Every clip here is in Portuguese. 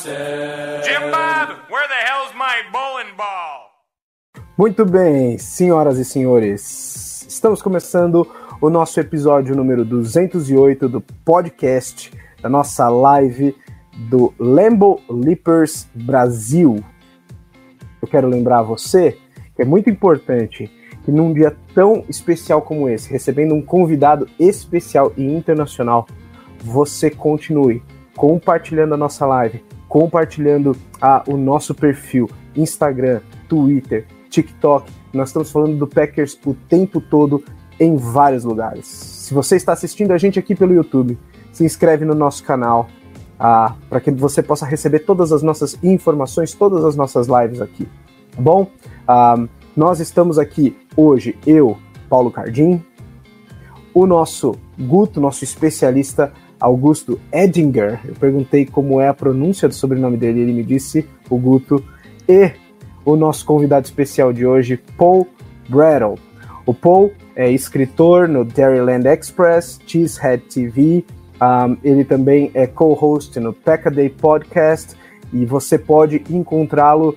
Jim Bob, where the hell's my bowling ball? Muito bem, senhoras e senhores, estamos começando o nosso episódio número 208 do podcast, da nossa live do Lambo Leapers Brasil. Eu quero lembrar a você que é muito importante que num dia tão especial como esse, recebendo um convidado especial e internacional, você continue compartilhando a nossa live, compartilhando a, o nosso perfil, Instagram, Twitter, TikTok. Nós estamos falando do Packers o tempo todo em vários lugares. Se você está assistindo a gente aqui pelo YouTube, se inscreve no nosso canal ah, para que você possa receber todas as nossas informações, todas as nossas lives aqui. Tá bom? Ah, nós estamos aqui hoje, eu, Paulo Cardim, o nosso Guto, nosso especialista Augusto Edinger. Eu perguntei como é a pronúncia do sobrenome dele, ele me disse o Guto, e o nosso convidado especial de hoje, Paul Brattle. O Paul é escritor no Dairyland Express, Cheesehead TV, um, ele também é co-host no Peckaday Podcast e você pode encontrá-lo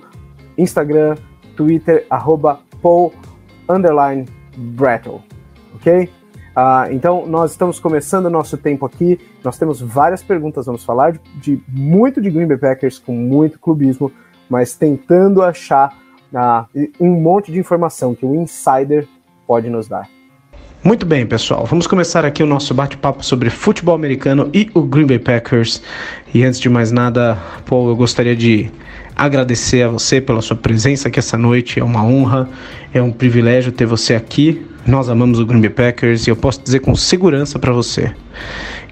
Instagram, Twitter, arroba Paul underline Brattle, ok? Uh, então, nós estamos começando o nosso tempo aqui. Nós temos várias perguntas. Vamos falar de, de muito de Green Bay Packers com muito clubismo, mas tentando achar uh, um monte de informação que o insider pode nos dar. Muito bem, pessoal. Vamos começar aqui o nosso bate-papo sobre futebol americano e o Green Bay Packers. E antes de mais nada, Paul, eu gostaria de agradecer a você pela sua presença aqui essa noite. É uma honra, é um privilégio ter você aqui. Nós amamos o Green Bay Packers e eu posso dizer com segurança para você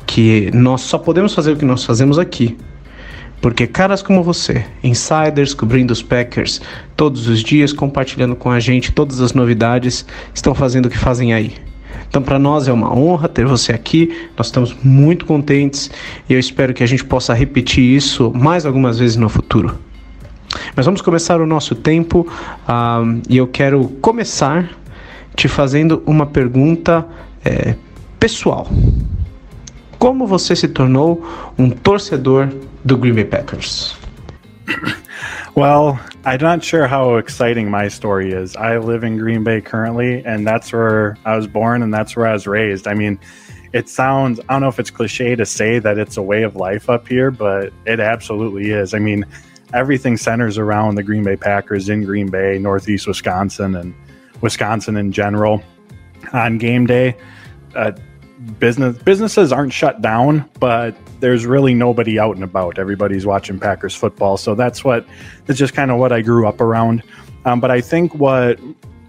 que nós só podemos fazer o que nós fazemos aqui porque caras como você, insiders cobrindo os Packers todos os dias, compartilhando com a gente todas as novidades, estão fazendo o que fazem aí. Então, para nós é uma honra ter você aqui. Nós estamos muito contentes e eu espero que a gente possa repetir isso mais algumas vezes no futuro. Mas vamos começar o nosso tempo um, e eu quero começar te fazendo uma pergunta é, pessoal. Como você se tornou um torcedor do Green Bay Packers? Well, I'm not sure how exciting my story is. I live in Green Bay currently, and that's where I was born and that's where I was raised. I mean, it sounds, I don't know if it's cliche to say that it's a way of life up here, but it absolutely is. I mean, everything centers around the Green Bay Packers in Green Bay, Northeast Wisconsin, and Wisconsin in general. On game day, uh, business businesses aren't shut down, but there's really nobody out and about. Everybody's watching Packers football, so that's what that's just kind of what I grew up around. Um, but I think what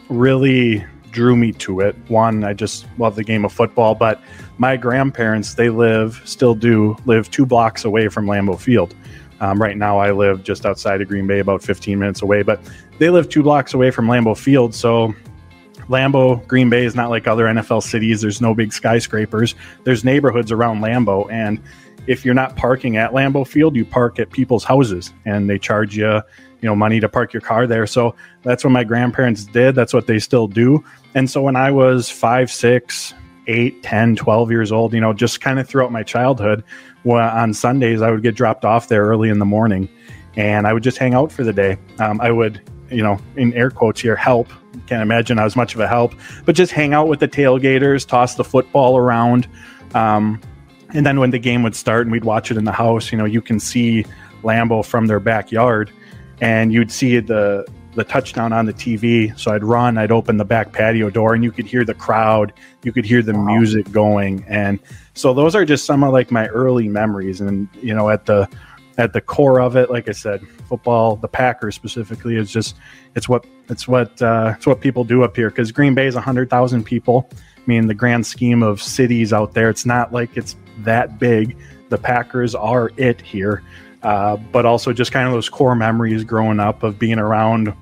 really drew me to it, one, I just love the game of football. But my grandparents, they live, still do live two blocks away from Lambeau Field. Um, right now, I live just outside of Green Bay, about 15 minutes away, but they live two blocks away from Lambeau Field. So Lambeau, Green Bay is not like other NFL cities. There's no big skyscrapers. There's neighborhoods around Lambeau. And if you're not parking at Lambeau Field, you park at people's houses and they charge you, you know, money to park your car there. So that's what my grandparents did. That's what they still do. And so when I was five, six, eight, 10, 12 years old, you know, just kind of throughout my childhood, on Sundays, I would get dropped off there early in the morning and I would just hang out for the day. Um, I would, you know, in air quotes here, help. Can't imagine I was much of a help, but just hang out with the tailgaters, toss the football around. Um, and then when the game would start and we'd watch it in the house, you know, you can see Lambo from their backyard and you'd see the the touchdown on the TV. So I'd run, I'd open the back patio door and you could hear the crowd, you could hear the wow. music going. And so those are just some of like my early memories. And, you know, at the, at the core of it, like I said, football, the Packers specifically, is just it's what it's what uh, it's what people do up here because Green Bay is hundred thousand people. I mean, the grand scheme of cities out there, it's not like it's that big. The Packers are it here, uh, but also just kind of those core memories growing up of being around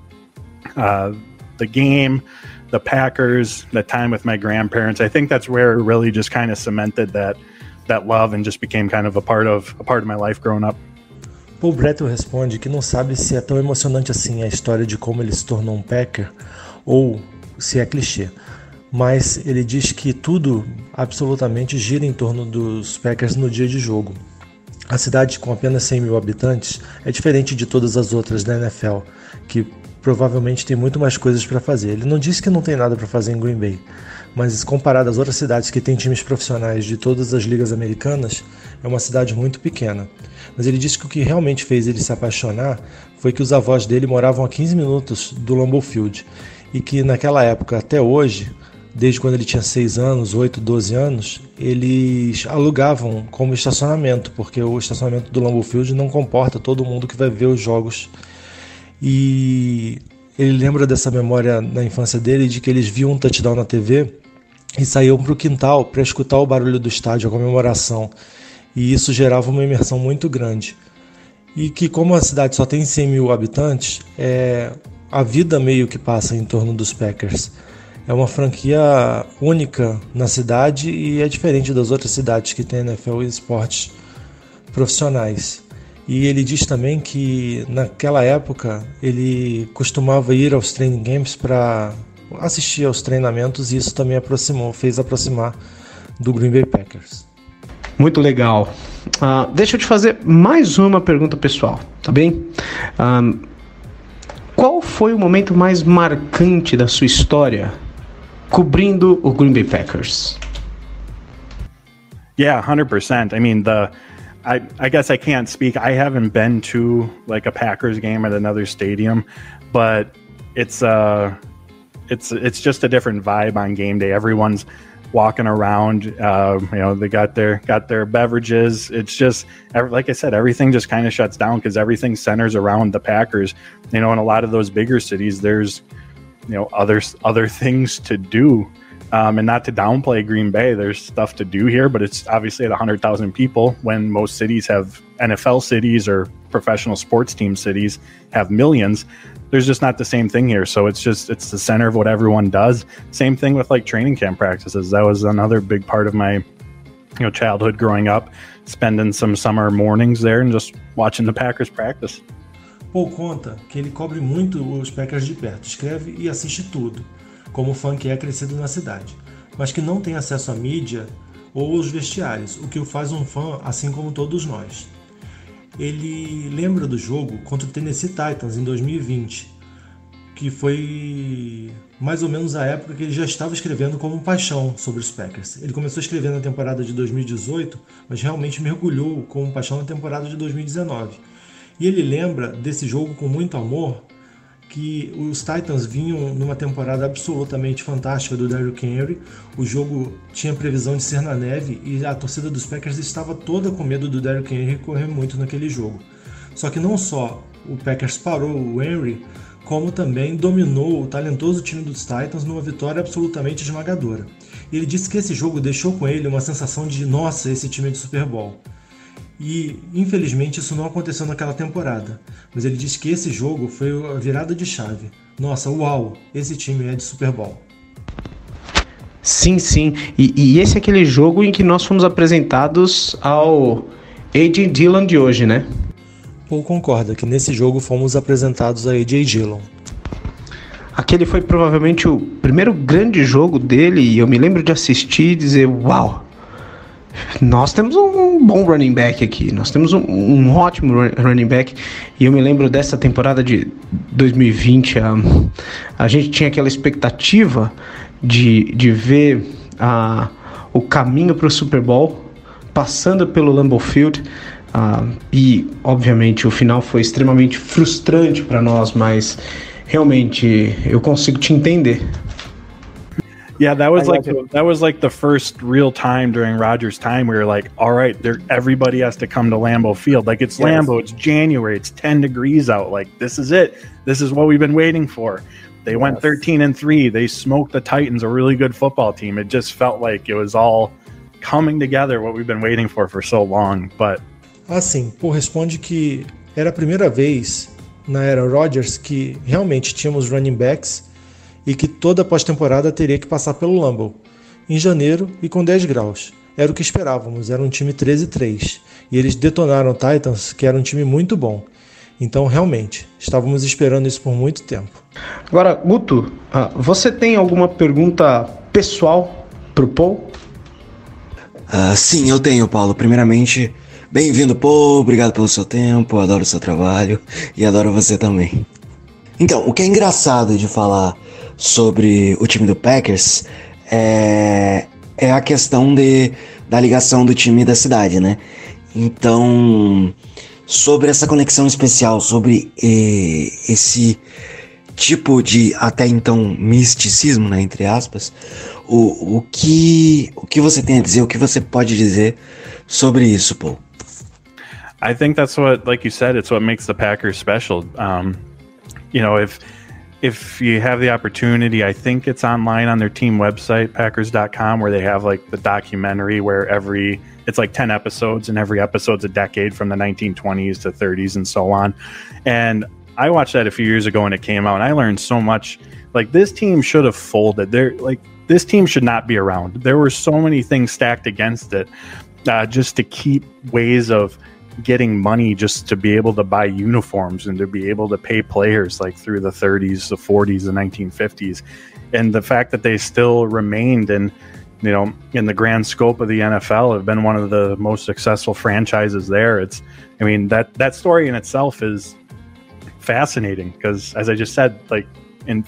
uh, the game, the Packers, the time with my grandparents. I think that's where it really just kind of cemented that that love and just became kind of a part of a part of my life growing up. Paul Brettel responde que não sabe se é tão emocionante assim a história de como ele se tornou um Packer ou se é clichê. Mas ele diz que tudo absolutamente gira em torno dos Packers no dia de jogo. A cidade com apenas 100 mil habitantes é diferente de todas as outras da NFL, que provavelmente tem muito mais coisas para fazer. Ele não disse que não tem nada para fazer em Green Bay, mas comparado às outras cidades que têm times profissionais de todas as ligas americanas, é uma cidade muito pequena. Mas ele disse que o que realmente fez ele se apaixonar foi que os avós dele moravam a 15 minutos do Lambeau Field e que naquela época até hoje desde quando ele tinha 6 anos, 8, 12 anos, eles alugavam como estacionamento, porque o estacionamento do Lambeau Field não comporta todo mundo que vai ver os jogos. E ele lembra dessa memória na infância dele de que eles viam um touchdown na TV e saíam para o quintal para escutar o barulho do estádio, a comemoração. E isso gerava uma imersão muito grande. E que, como a cidade só tem 100 mil habitantes, é, a vida meio que passa em torno dos Packers é uma franquia única na cidade e é diferente das outras cidades que tem NFL e esportes profissionais. E ele diz também que naquela época ele costumava ir aos training games para assistir aos treinamentos e isso também aproximou, fez aproximar do Green Bay Packers. Muito legal. Uh, deixa eu te fazer mais uma pergunta pessoal, tá bem? Um, qual foi o momento mais marcante da sua história cobrindo o Green Bay Packers. Yeah, hundred percent. I mean the. I, I guess I can't speak. I haven't been to like a Packers game at another stadium, but it's uh it's it's just a different vibe on game day. Everyone's walking around. Uh, you know, they got their got their beverages. It's just like I said, everything just kind of shuts down because everything centers around the Packers. You know, in a lot of those bigger cities, there's you know other other things to do um, and not to downplay Green Bay, there's stuff to do here, but it's obviously at 100,000 people when most cities have NFL cities or professional sports team cities have millions. There's just not the same thing here. So it's just, it's the center of what everyone does. Same thing with like training camp practices. That was another big part of my, you know, childhood growing up, spending some summer mornings there and just watching the Packers practice. Paul conta que ele cobre muito os Packers de perto, escreve e assiste tudo, como fã que é crescido na cidade, mas que não tem acesso à mídia ou aos vestiários, o que o faz um fã assim como todos nós. Ele lembra do jogo contra o Tennessee Titans em 2020, que foi mais ou menos a época que ele já estava escrevendo como paixão sobre os Packers. Ele começou a escrever na temporada de 2018, mas realmente mergulhou como paixão na temporada de 2019 e ele lembra desse jogo com muito amor, que os Titans vinham numa temporada absolutamente fantástica do Derrick Henry. O jogo tinha previsão de ser na neve e a torcida dos Packers estava toda com medo do Derrick Henry correr muito naquele jogo. Só que não só o Packers parou o Henry, como também dominou o talentoso time dos Titans numa vitória absolutamente esmagadora. Ele disse que esse jogo deixou com ele uma sensação de nossa, esse time é de Super Bowl. E infelizmente isso não aconteceu naquela temporada. Mas ele disse que esse jogo foi a virada de chave. Nossa, uau, esse time é de Super Bowl. Sim, sim. E, e esse é aquele jogo em que nós fomos apresentados ao AJ Dillon de hoje, né? Paul concorda que nesse jogo fomos apresentados a AJ Dillon. Aquele foi provavelmente o primeiro grande jogo dele e eu me lembro de assistir e dizer: Uau, nós temos um bom running back aqui, nós temos um, um ótimo running back. E eu me lembro dessa temporada de 2020, a, a gente tinha aquela expectativa de, de ver a, o caminho para o Super Bowl passando pelo Lambeau Field. Uh, e obviamente o final foi extremamente frustrante para nós, mas realmente eu consigo te entender Yeah, that was I like gotcha. that was like the first real time during Rogers' time where you're like, all right, there everybody has to come to Lambeau Field. Like it's Yes. Lambeau, it's January, it's 10 degrees out. Like this is it. This is what we've been waiting for. They went 13 and 3. They smoked the Titans, a really good football team. It just felt like it was all coming together what we've been waiting for for so long. But ah, Assim, Paul responde que era a primeira vez na era Rodgers que realmente tínhamos running backs e que toda pós-temporada teria que passar pelo Lambeau. Em janeiro e com 10 graus. Era o que esperávamos, era um time 13-3. E eles detonaram o Titans, que era um time muito bom. Então, realmente, estávamos esperando isso por muito tempo. Agora, Guto, ah, você tem alguma pergunta pessoal pro Paul? Ah, sim, eu tenho, Paulo. Primeiramente, bem-vindo, Paul. Obrigado pelo seu tempo. Adoro o seu trabalho e adoro você também. Então, o que é engraçado de falar sobre o time do Packers é, é a questão de, da ligação do time da cidade, né? Então, sobre essa conexão especial, sobre esse tipo de até então misticismo, né, entre aspas, o, o que o que você tem a dizer, o que você pode dizer sobre isso, Paul? I think that's what, like you said, it's what makes the Packers special. Um, you know, if if you have the opportunity, I think it's online on their team website, Packers.com, where they have like the documentary where every it's like ten episodes, and every episode's a decade from the 1920s to 30s and so on. And I watched that a few years ago when it came out, and I learned so much. Like this team should have folded. They're like this team should not be around. There were so many things stacked against it, uh, just to keep ways of getting money just to be able to buy uniforms and to be able to pay players like through the 30s, the 40s, the 1950s, and the fact that they still remained and you know in the grand scope of the NFL have been one of the most successful franchises there. It's I mean that that story in itself is fascinating because as I just said, like in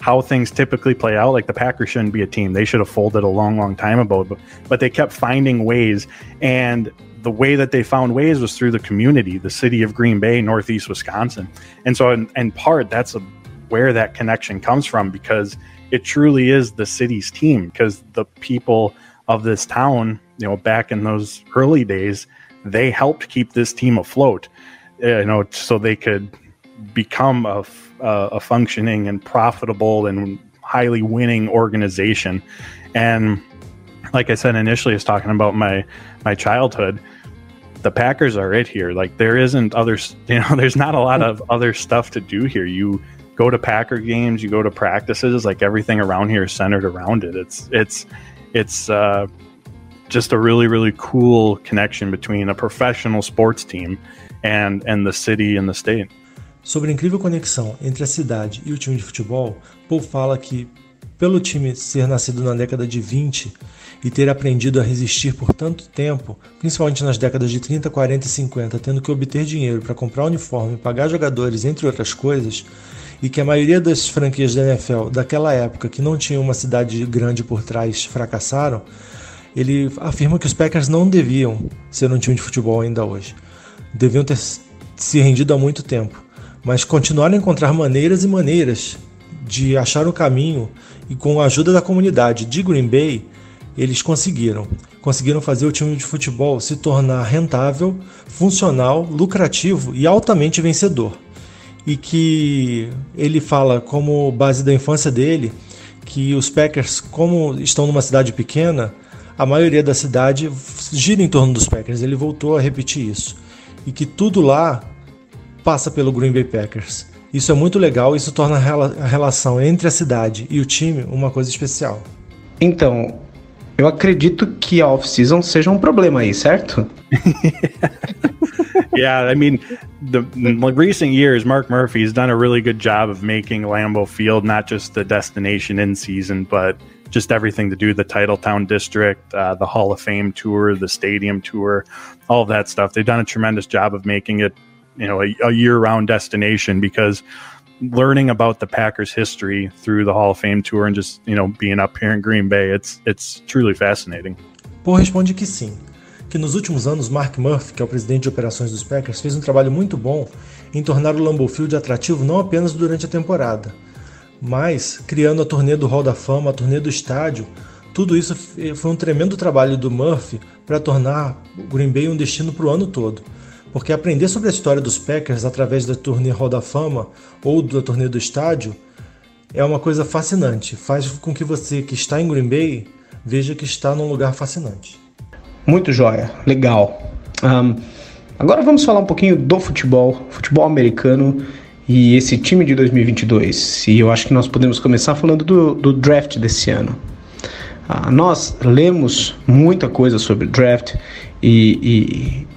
how things typically play out, like the Packers shouldn't be a team. They should have folded a long, long time ago, but, but they kept finding ways. And the way that they found ways was through the community, the city of Green Bay, Northeast Wisconsin. And so, in, in part, that's a, where that connection comes from because it truly is the city's team. Because the people of this town, you know, back in those early days, they helped keep this team afloat, uh, you know, so they could become a, a functioning and profitable and highly winning organization. And like I said initially, I was talking about my my childhood. The Packers are it here. Like there isn't other, You know, there's not a lot of other stuff to do here. You go to Packer games, you go to practices. Like everything around here is centered around it. It's it's it's uh, just a really really cool connection between a professional sports team and and the city and the state. Sobre a incrível conexão entre a cidade e o time de futebol, Paul fala que, pelo time ser nascido na década de 20 e ter aprendido a resistir por tanto tempo, principalmente nas décadas de 30, 40 e 50, tendo que obter dinheiro para comprar uniforme, pagar jogadores, entre outras coisas, e que a maioria das franquias da NFL daquela época que não tinham uma cidade grande por trás fracassaram, ele afirma que os Packers não deviam ser um time de futebol ainda hoje. Deviam ter se rendido há muito tempo mas continuaram a encontrar maneiras e maneiras de achar o caminho e com a ajuda da comunidade de Green Bay, eles conseguiram. Conseguiram fazer o time de futebol se tornar rentável, funcional, lucrativo e altamente vencedor. E que ele fala como base da infância dele que os Packers, como estão numa cidade pequena, a maioria da cidade gira em torno dos Packers. Ele voltou a repetir isso. E que tudo lá passa pelo Green Bay Packers. Isso é muito legal, isso torna a rela- a relação entre a cidade e o time uma coisa especial. Então, eu acredito que a off-season seja um problema aí, certo? yeah, I mean, the recent years, Mark Murphy's done a really good job of making Lambeau Field not just the destination in season, but just everything to do the Titletown District, uh, the Hall of Fame tour, the stadium tour, all of that stuff. They've done a tremendous job of making it, you know, a, a year-round destination because learning about the Packers' history through the Hall of Fame tour and just you know being up here in Green Bay, it's it's truly fascinating. Paul responde que sim, que nos últimos anos Mark Murphy, que é o presidente de operações dos Packers, fez um trabalho muito bom em tornar o Lambeau Field atrativo não apenas durante a temporada, Mas, criando a turnê do Hall da Fama, a turnê do estádio, tudo isso foi um tremendo trabalho do Murphy para tornar Green Bay um destino para o ano todo. Porque aprender sobre a história dos Packers através da turnê Hall da Fama ou da turnê do estádio é uma coisa fascinante. Faz com que você que está em Green Bay veja que está num lugar fascinante. Muito jóia, legal. Um, agora vamos falar um pouquinho do futebol, futebol americano e esse time de 2022. E eu acho que nós podemos começar falando do, do draft desse ano. Uh, nós lemos muita coisa sobre draft e, e,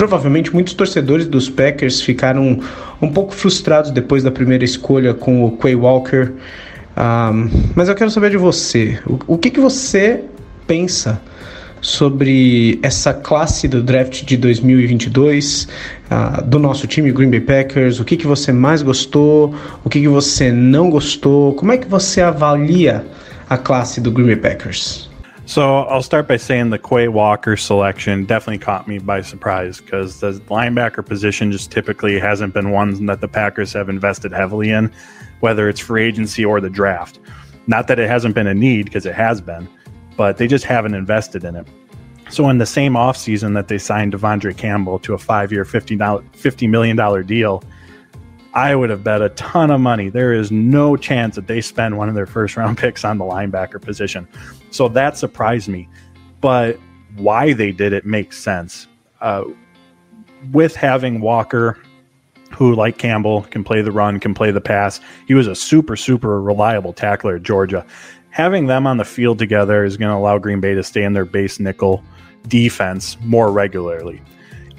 provavelmente muitos torcedores dos Packers ficaram um pouco frustrados depois da primeira escolha com o Quay Walker. Um, mas eu quero saber de você. O, o que, que você pensa sobre essa classe do draft de 2022 uh, do nosso time Green Bay Packers. O que, que você mais gostou? O que, que você não gostou? Como é que você avalia a classe do Green Bay Packers? So I'll start by saying the Quay Walker selection definitely caught me by surprise because the linebacker position just typically hasn't been one that the Packers have invested heavily in, whether it's free agency or the draft. Not that it hasn't been a need because it has been, but they just haven't invested in it. So in the same offseason that they signed Devondre Campbell to a five-year, $50 million deal, I would have bet a ton of money. There is no chance that they spend one of their first round picks on the linebacker position. So that surprised me. But why they did it makes sense. Uh, with having Walker, who, like Campbell, can play the run, can play the pass, he was a super, super reliable tackler at Georgia having them on the field together is going to allow Green Bay to stay in their base nickel defense more regularly.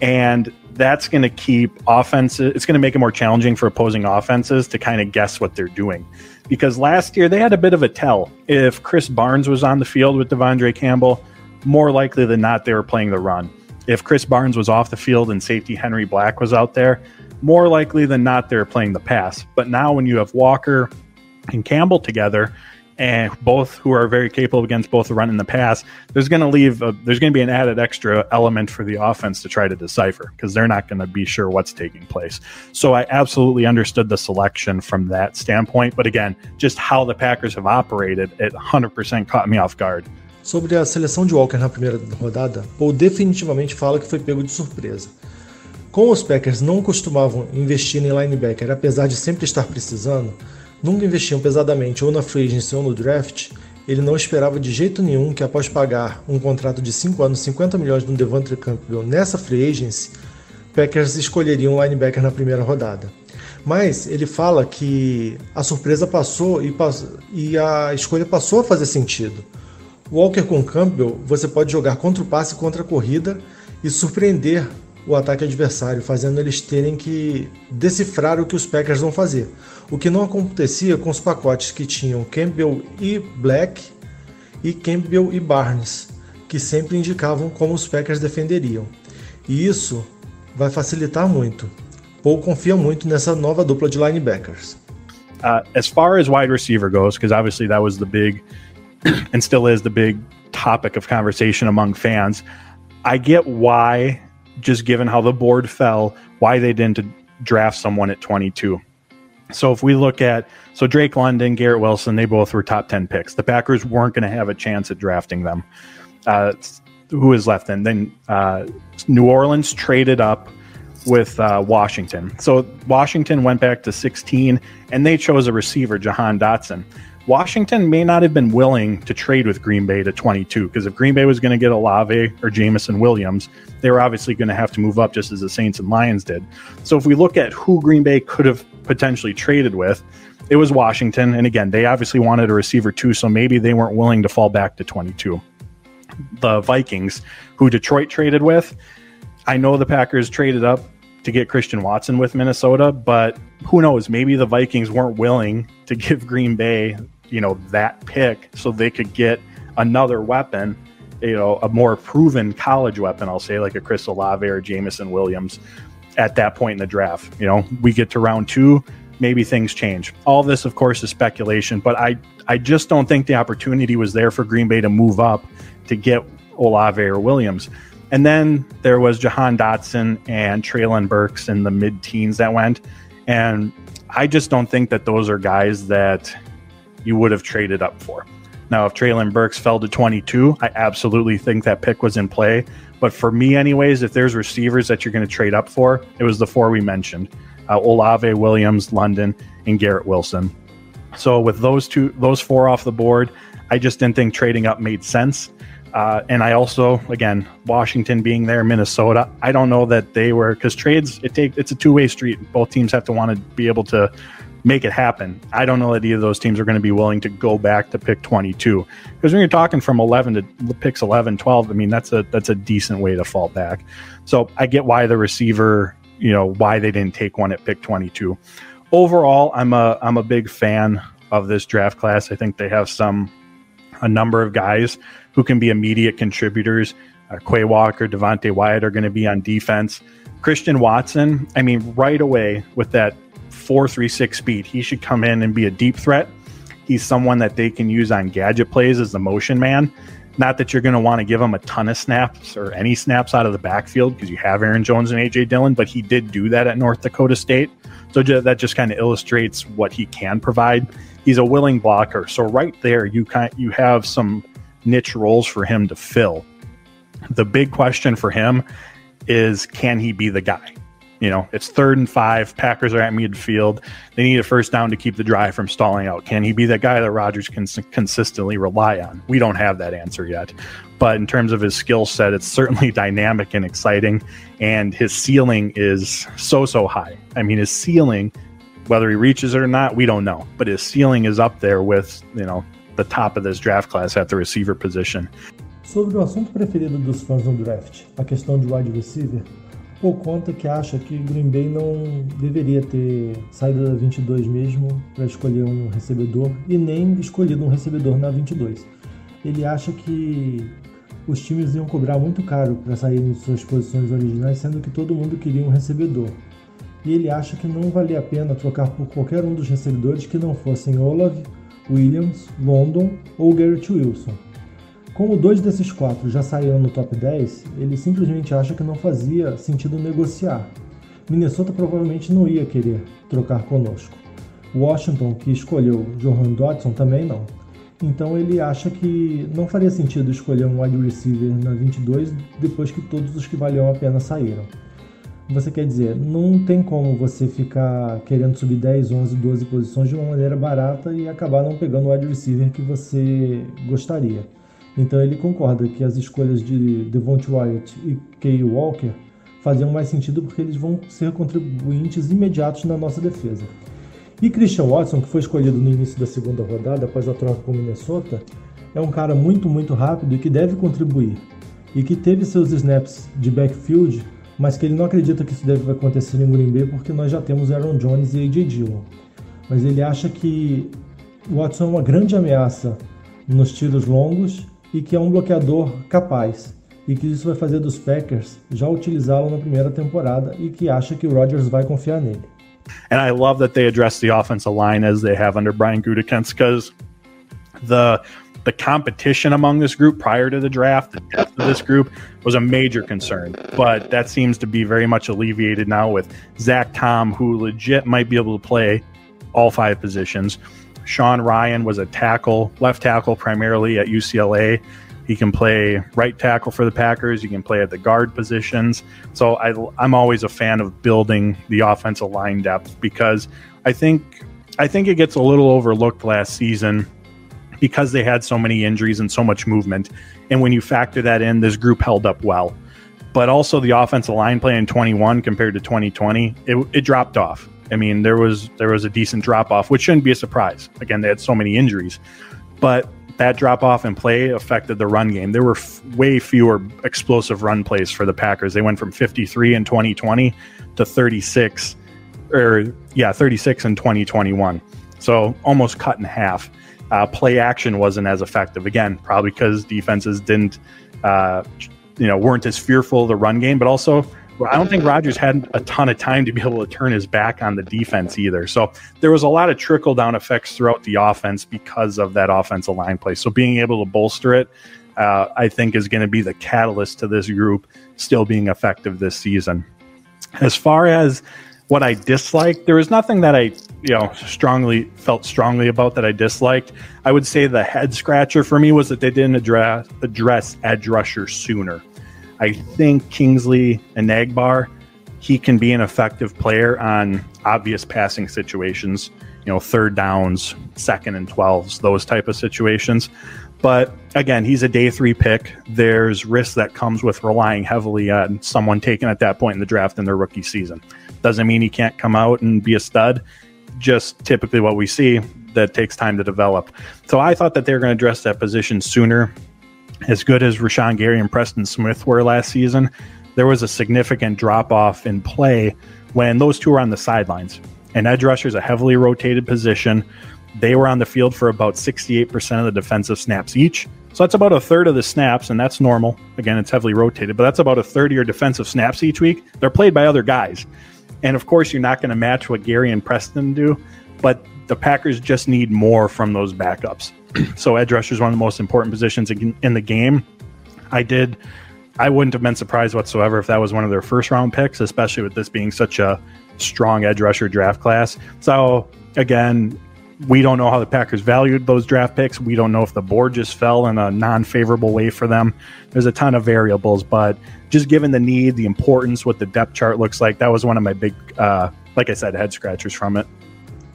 And that's going to keep offenses, it's going to make it more challenging for opposing offenses to kind of guess what they're doing. Because last year they had a bit of a tell. If Chris Barnes was on the field with Devondre Campbell, more likely than not, they were playing the run. If Chris Barnes was off the field and safety Henry Black was out there, more likely than not, they were playing the pass. But now when you have Walker and Campbell together, and both who are very capable against both the run and the pass, there's going to leave a, there's going to be an added extra element for the offense to try to decipher because they're not going to be sure what's taking place. So I absolutely understood the selection from that standpoint, but again, just how the Packers have operated, it 100% caught me off guard. Sobre a seleção de Walker na primeira rodada, Paul definitivamente fala que foi pego de surpresa. Como os Packers não costumavam investir em linebacker, apesar de sempre estar precisando, nunca investiam pesadamente ou na free agency ou no draft, ele não esperava de jeito nenhum que após pagar um contrato de 5 anos 50 milhões no Devontae Campbell nessa free agency, Packers escolheriam um linebacker na primeira rodada. Mas ele fala que a surpresa passou e, e a escolha passou a fazer sentido. Walker com Campbell, você pode jogar contra o passe e contra a corrida e surpreender o ataque adversário, fazendo eles terem que decifrar o que os Packers vão fazer. O que não acontecia com os pacotes que tinham Campbell e Black e Campbell e Barnes, que sempre indicavam como os Packers defenderiam. E isso vai facilitar muito. Paul confia muito nessa nova dupla de linebackers. Uh, as far as wide receiver goes, because obviously that was the big and still is the big topic of conversation among fans, I get why just given how the board fell, why they didn't draft someone at 22. So if we look at so Drake London, Garrett Wilson, they both were top 10 picks. The Packers weren't going to have a chance at drafting them. Uh, who is left then? Then uh, New Orleans traded up with uh, Washington. So Washington went back to 16 and they chose a receiver, Jahan Dotson. Washington may not have been willing to trade with Green Bay to 22 because if Green Bay was going to get Olave or Jamison Williams, they were obviously going to have to move up just as the Saints and Lions did. So if we look at who Green Bay could have potentially traded with, it was Washington. And again, they obviously wanted a receiver too, so maybe they weren't willing to fall back to 22. The Vikings, who Detroit traded with, I know the Packers traded up to get Christian Watson with Minnesota, but who knows? Maybe the Vikings weren't willing to give Green Bay, you know, that pick so they could get another weapon, you know, a more proven college weapon, I'll say, like a Chris Olave or Jamison Williams at that point in the draft. You know, we get to round two, maybe things change. All this, of course, is speculation, but I, I just don't think the opportunity was there for Green Bay to move up to get Olave or Williams. And then there was Jahan Dotson and Traylon Burks in the mid teens that went. And I just don't think that those are guys that you would have traded up for. Now, if Traylon Burks fell to 22, I absolutely think that pick was in play. But for me, anyways, if there's receivers that you're going to trade up for, it was the four we mentioned uh, Olave, Williams, London, and Garrett Wilson. So with those two, those four off the board, I just didn't think trading up made sense. Uh, and I also, again, Washington being there, Minnesota, I don't know that they were because trades it take it's a two way street. Both teams have to want to be able to make it happen. I don't know that either of those teams are going to be willing to go back to pick 22 because when you're talking from 11 to picks 11, 12, I mean that's a that's a decent way to fall back. So I get why the receiver, you know, why they didn't take one at pick 22. Overall, I'm a I'm a big fan of this draft class. I think they have some a number of guys who can be immediate contributors. Uh, Quay Walker, Devonte Wyatt are going to be on defense. Christian Watson, I mean, right away with that four three six speed, he should come in and be a deep threat. He's someone that they can use on gadget plays as the motion man. Not that you're going to want to give him a ton of snaps or any snaps out of the backfield because you have Aaron Jones and AJ Dillon, but he did do that at North Dakota State. So that just kind of illustrates what he can provide. He's a willing blocker. So right there, you kind you have some niche roles for him to fill. The big question for him is can he be the guy? You know, it's third and five. Packers are at midfield. They need a first down to keep the drive from stalling out. Can he be that guy that Rodgers can consistently rely on? We don't have that answer yet. But in terms of his skill set, it's certainly dynamic and exciting. And his ceiling is so, so high. I mean, his ceiling, whether he reaches it or not, we don't know. But his ceiling is up there with, you know, the top of this draft class at the receiver position. Sobre o assunto preferido dos fãs no draft, a questão de wide receiver, Paul conta que acha que Green Bay não deveria ter saído da 22 mesmo para escolher um recebedor e nem escolhido um recebedor na 22. Ele acha que os times iam cobrar muito caro para saírem de suas posições originais, sendo que todo mundo queria um recebedor. E ele acha que não valia a pena trocar por qualquer um dos recebedores que não fossem Olave, Williams, London ou Garrett Wilson. Como dois desses quatro já saíram no top 10, ele simplesmente acha que não fazia sentido negociar. Minnesota provavelmente não ia querer trocar conosco. Washington, que escolheu Johan Dodson, também não. Então ele acha que não faria sentido escolher um wide receiver na 22 depois que todos os que valiam a pena saíram. Você quer dizer, não tem como você ficar querendo subir 10, 11, 12 posições de uma maneira barata e acabar não pegando o wide receiver que você gostaria. Então ele concorda que as escolhas de Devonte Wyatt e Kay Walker faziam mais sentido porque eles vão ser contribuintes imediatos na nossa defesa. E Christian Watson, que foi escolhido no início da segunda rodada após a troca com Minnesota, é um cara muito, muito rápido e que deve contribuir. E que teve seus snaps de backfield, mas que ele não acredita que isso deve acontecer em Green Bay porque nós já temos Aaron Jones e AJ Dillon. Mas ele acha que Watson é uma grande ameaça nos tiros longos e que é um bloqueador capaz e que isso vai fazer dos Packers já utilizá-lo na primeira temporada e que acha que o Rodgers vai confiar nele. And I love that they address the offensive line as they have under Brian Gutekunst because the the competition among this group prior to the draft, the depth of this group was a major concern. But that seems to be very much alleviated now with Zach Tom, who legit might be able to play all five positions. Sean Ryan was a tackle, left tackle primarily at UCLA. He can play right tackle for the Packers. He can play at the guard positions. So I, I'm always a fan of building the offensive line depth because I think I think it gets a little overlooked last season because they had so many injuries and so much movement. And when you factor that in, this group held up well. But also the offensive line play in 21 compared to 2020, it, it dropped off. I mean, there was there was a decent drop off, which shouldn't be a surprise. Again, they had so many injuries, but that drop off in play affected the run game. There were f- way fewer explosive run plays for the Packers. They went from 53 in 2020 to 36, or yeah, 36 in 2021. So almost cut in half. Uh, play action wasn't as effective. Again, probably because defenses didn't, uh, you know, weren't as fearful of the run game, but also I don't think Rodgers had a ton of time to be able to turn his back on the defense either. So there was a lot of trickle down effects throughout the offense because of that offensive line play. So being able to bolster it, uh, I think, is going to be the catalyst to this group still being effective this season. As far as what I dislike, there was nothing that I you know, strongly felt strongly about that I disliked. I would say the head scratcher for me was that they didn't address address edge rusher sooner. I think Kingsley and Nagbar, he can be an effective player on obvious passing situations, you know, third downs, second and 12s, those type of situations. But again, he's a day three pick. There's risk that comes with relying heavily on someone taken at that point in the draft in their rookie season. Doesn't mean he can't come out and be a stud. Just typically what we see that takes time to develop. So I thought that they were going to address that position sooner. As good as Rashawn Gary and Preston Smith were last season, there was a significant drop off in play when those two were on the sidelines. And edge rusher is a heavily rotated position. They were on the field for about 68% of the defensive snaps each. So that's about a third of the snaps, and that's normal. Again, it's heavily rotated, but that's about a third of your defensive snaps each week. They're played by other guys. And of course, you're not going to match what Gary and Preston do, but the Packers just need more from those backups. so edge rusher is one of the most important positions in the game. I did. I wouldn't have been surprised whatsoever if that was one of their first round picks, especially with this being such a strong edge rusher draft class. So again, we don't know how the Packers valued those draft picks. We don't know if the board just fell in a non favorable way for them. There's a ton of variables, but just given the need, the importance, what the depth chart looks like, that was one of my big, uh, like I said, head scratchers from it.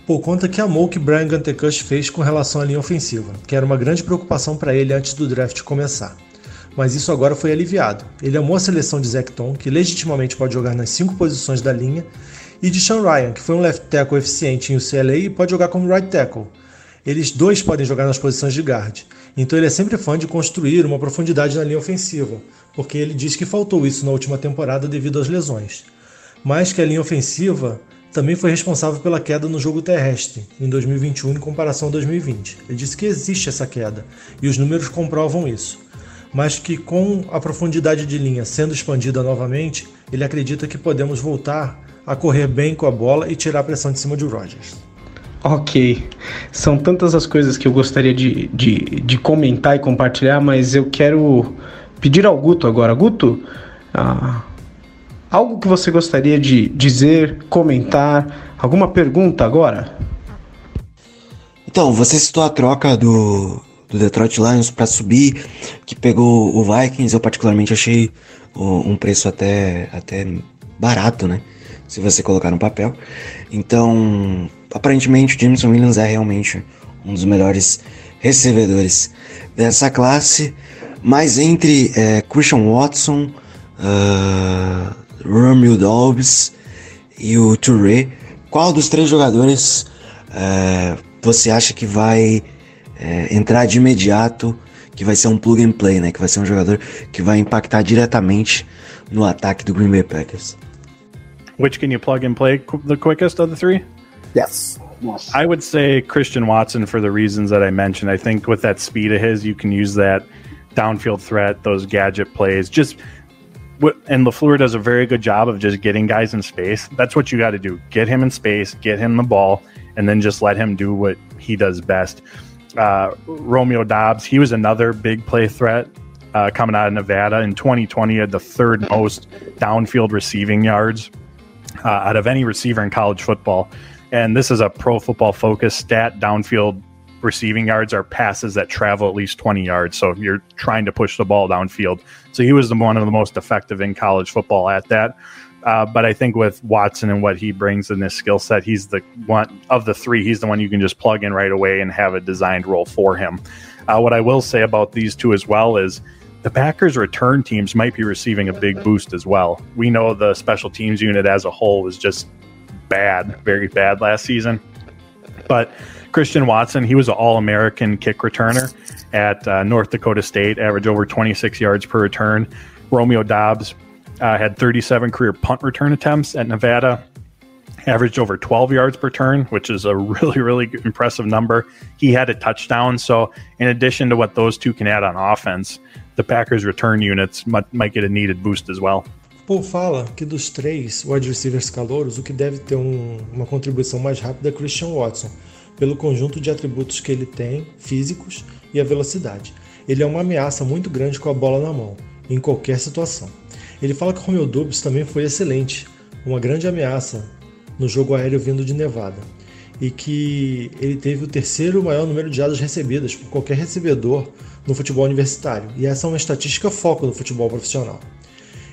Por conta que amou o que Brian Gutekunst fez com relação à linha ofensiva, que era uma grande preocupação para ele antes do draft começar. Mas isso agora foi aliviado. Ele amou a seleção de Zecton, que legitimamente pode jogar nas cinco posições da linha, e de Sean Ryan, que foi um left tackle eficiente em UCLA e pode jogar como right tackle. Eles dois podem jogar nas posições de guard. Então ele é sempre fã de construir uma profundidade na linha ofensiva, porque ele diz que faltou isso na última temporada devido às lesões. Mas que a linha ofensiva também foi responsável pela queda no jogo terrestre em 2021 em comparação a 2020. Ele disse que existe essa queda e os números comprovam isso. Mas que com a profundidade de linha sendo expandida novamente, ele acredita que podemos voltar a correr bem com a bola e tirar a pressão de cima de Rodgers. Ok, são tantas as coisas que eu gostaria de, de, de comentar e compartilhar, mas eu quero pedir ao Guto agora. Guto, ah, algo que você gostaria de dizer, comentar, alguma pergunta agora? Então, você citou a troca do, do Detroit Lions para subir, que pegou o Vikings. Eu particularmente achei um preço até, até barato, né? Se você colocar no papel. Então, aparentemente o Jameson Williams é realmente um dos melhores recebedores dessa classe. Mas entre é, Christian Watson, uh, Romeo Dobbs e o Touré, qual dos três jogadores uh, você acha que vai uh, entrar de imediato, que vai ser um plug and play, né? Que vai ser um jogador que vai impactar diretamente no ataque do Green Bay Packers? Which can you plug and play qu- the quickest of the three? Yes. Yes. I would say Christian Watson for the reasons that I mentioned. I think with that speed of his, you can use that downfield threat, those gadget plays. Just what and Lafleur does a very good job of just getting guys in space. That's what you got to do: get him in space, get him the ball, and then just let him do what he does best. Uh, Romeo Dobbs, he was another big play threat uh, coming out of Nevada in 2020. He had the third most downfield receiving yards uh, out of any receiver in college football. And this is a pro football focus stat. Downfield receiving yards are passes that travel at least 20 yards. So you're trying to push the ball downfield. So he was the, one of the most effective in college football at that. Uh, but I think with Watson and what he brings in this skill set, he's the one of the three. He's the one you can just plug in right away and have a designed role for him. Uh, what I will say about these two as well is the Packers' return teams might be receiving a big boost as well. We know the special teams unit as a whole was just bad, very bad last season. But Christian Watson, he was an All American kick returner at uh, North Dakota State, averaged over 26 yards per return. Romeo Dobbs uh, had 37 career punt return attempts at Nevada, averaged over 12 yards per turn, which is a really, really impressive number. He had a touchdown. So, in addition to what those two can add on offense, the Packers' return units might, might get a needed boost as well. Paul fala que dos três wide receivers calouros, o que deve ter um, uma contribuição mais rápida é Christian Watson, pelo conjunto de atributos que ele tem, físicos e a velocidade. Ele é uma ameaça muito grande com a bola na mão, em qualquer situação. Ele fala que Romeo Dobbs também foi excelente, uma grande ameaça no jogo aéreo vindo de Nevada. e que ele teve o terceiro maior número de jardas recebidas por qualquer recebedor no futebol universitário, e essa é uma estatística foco no futebol profissional.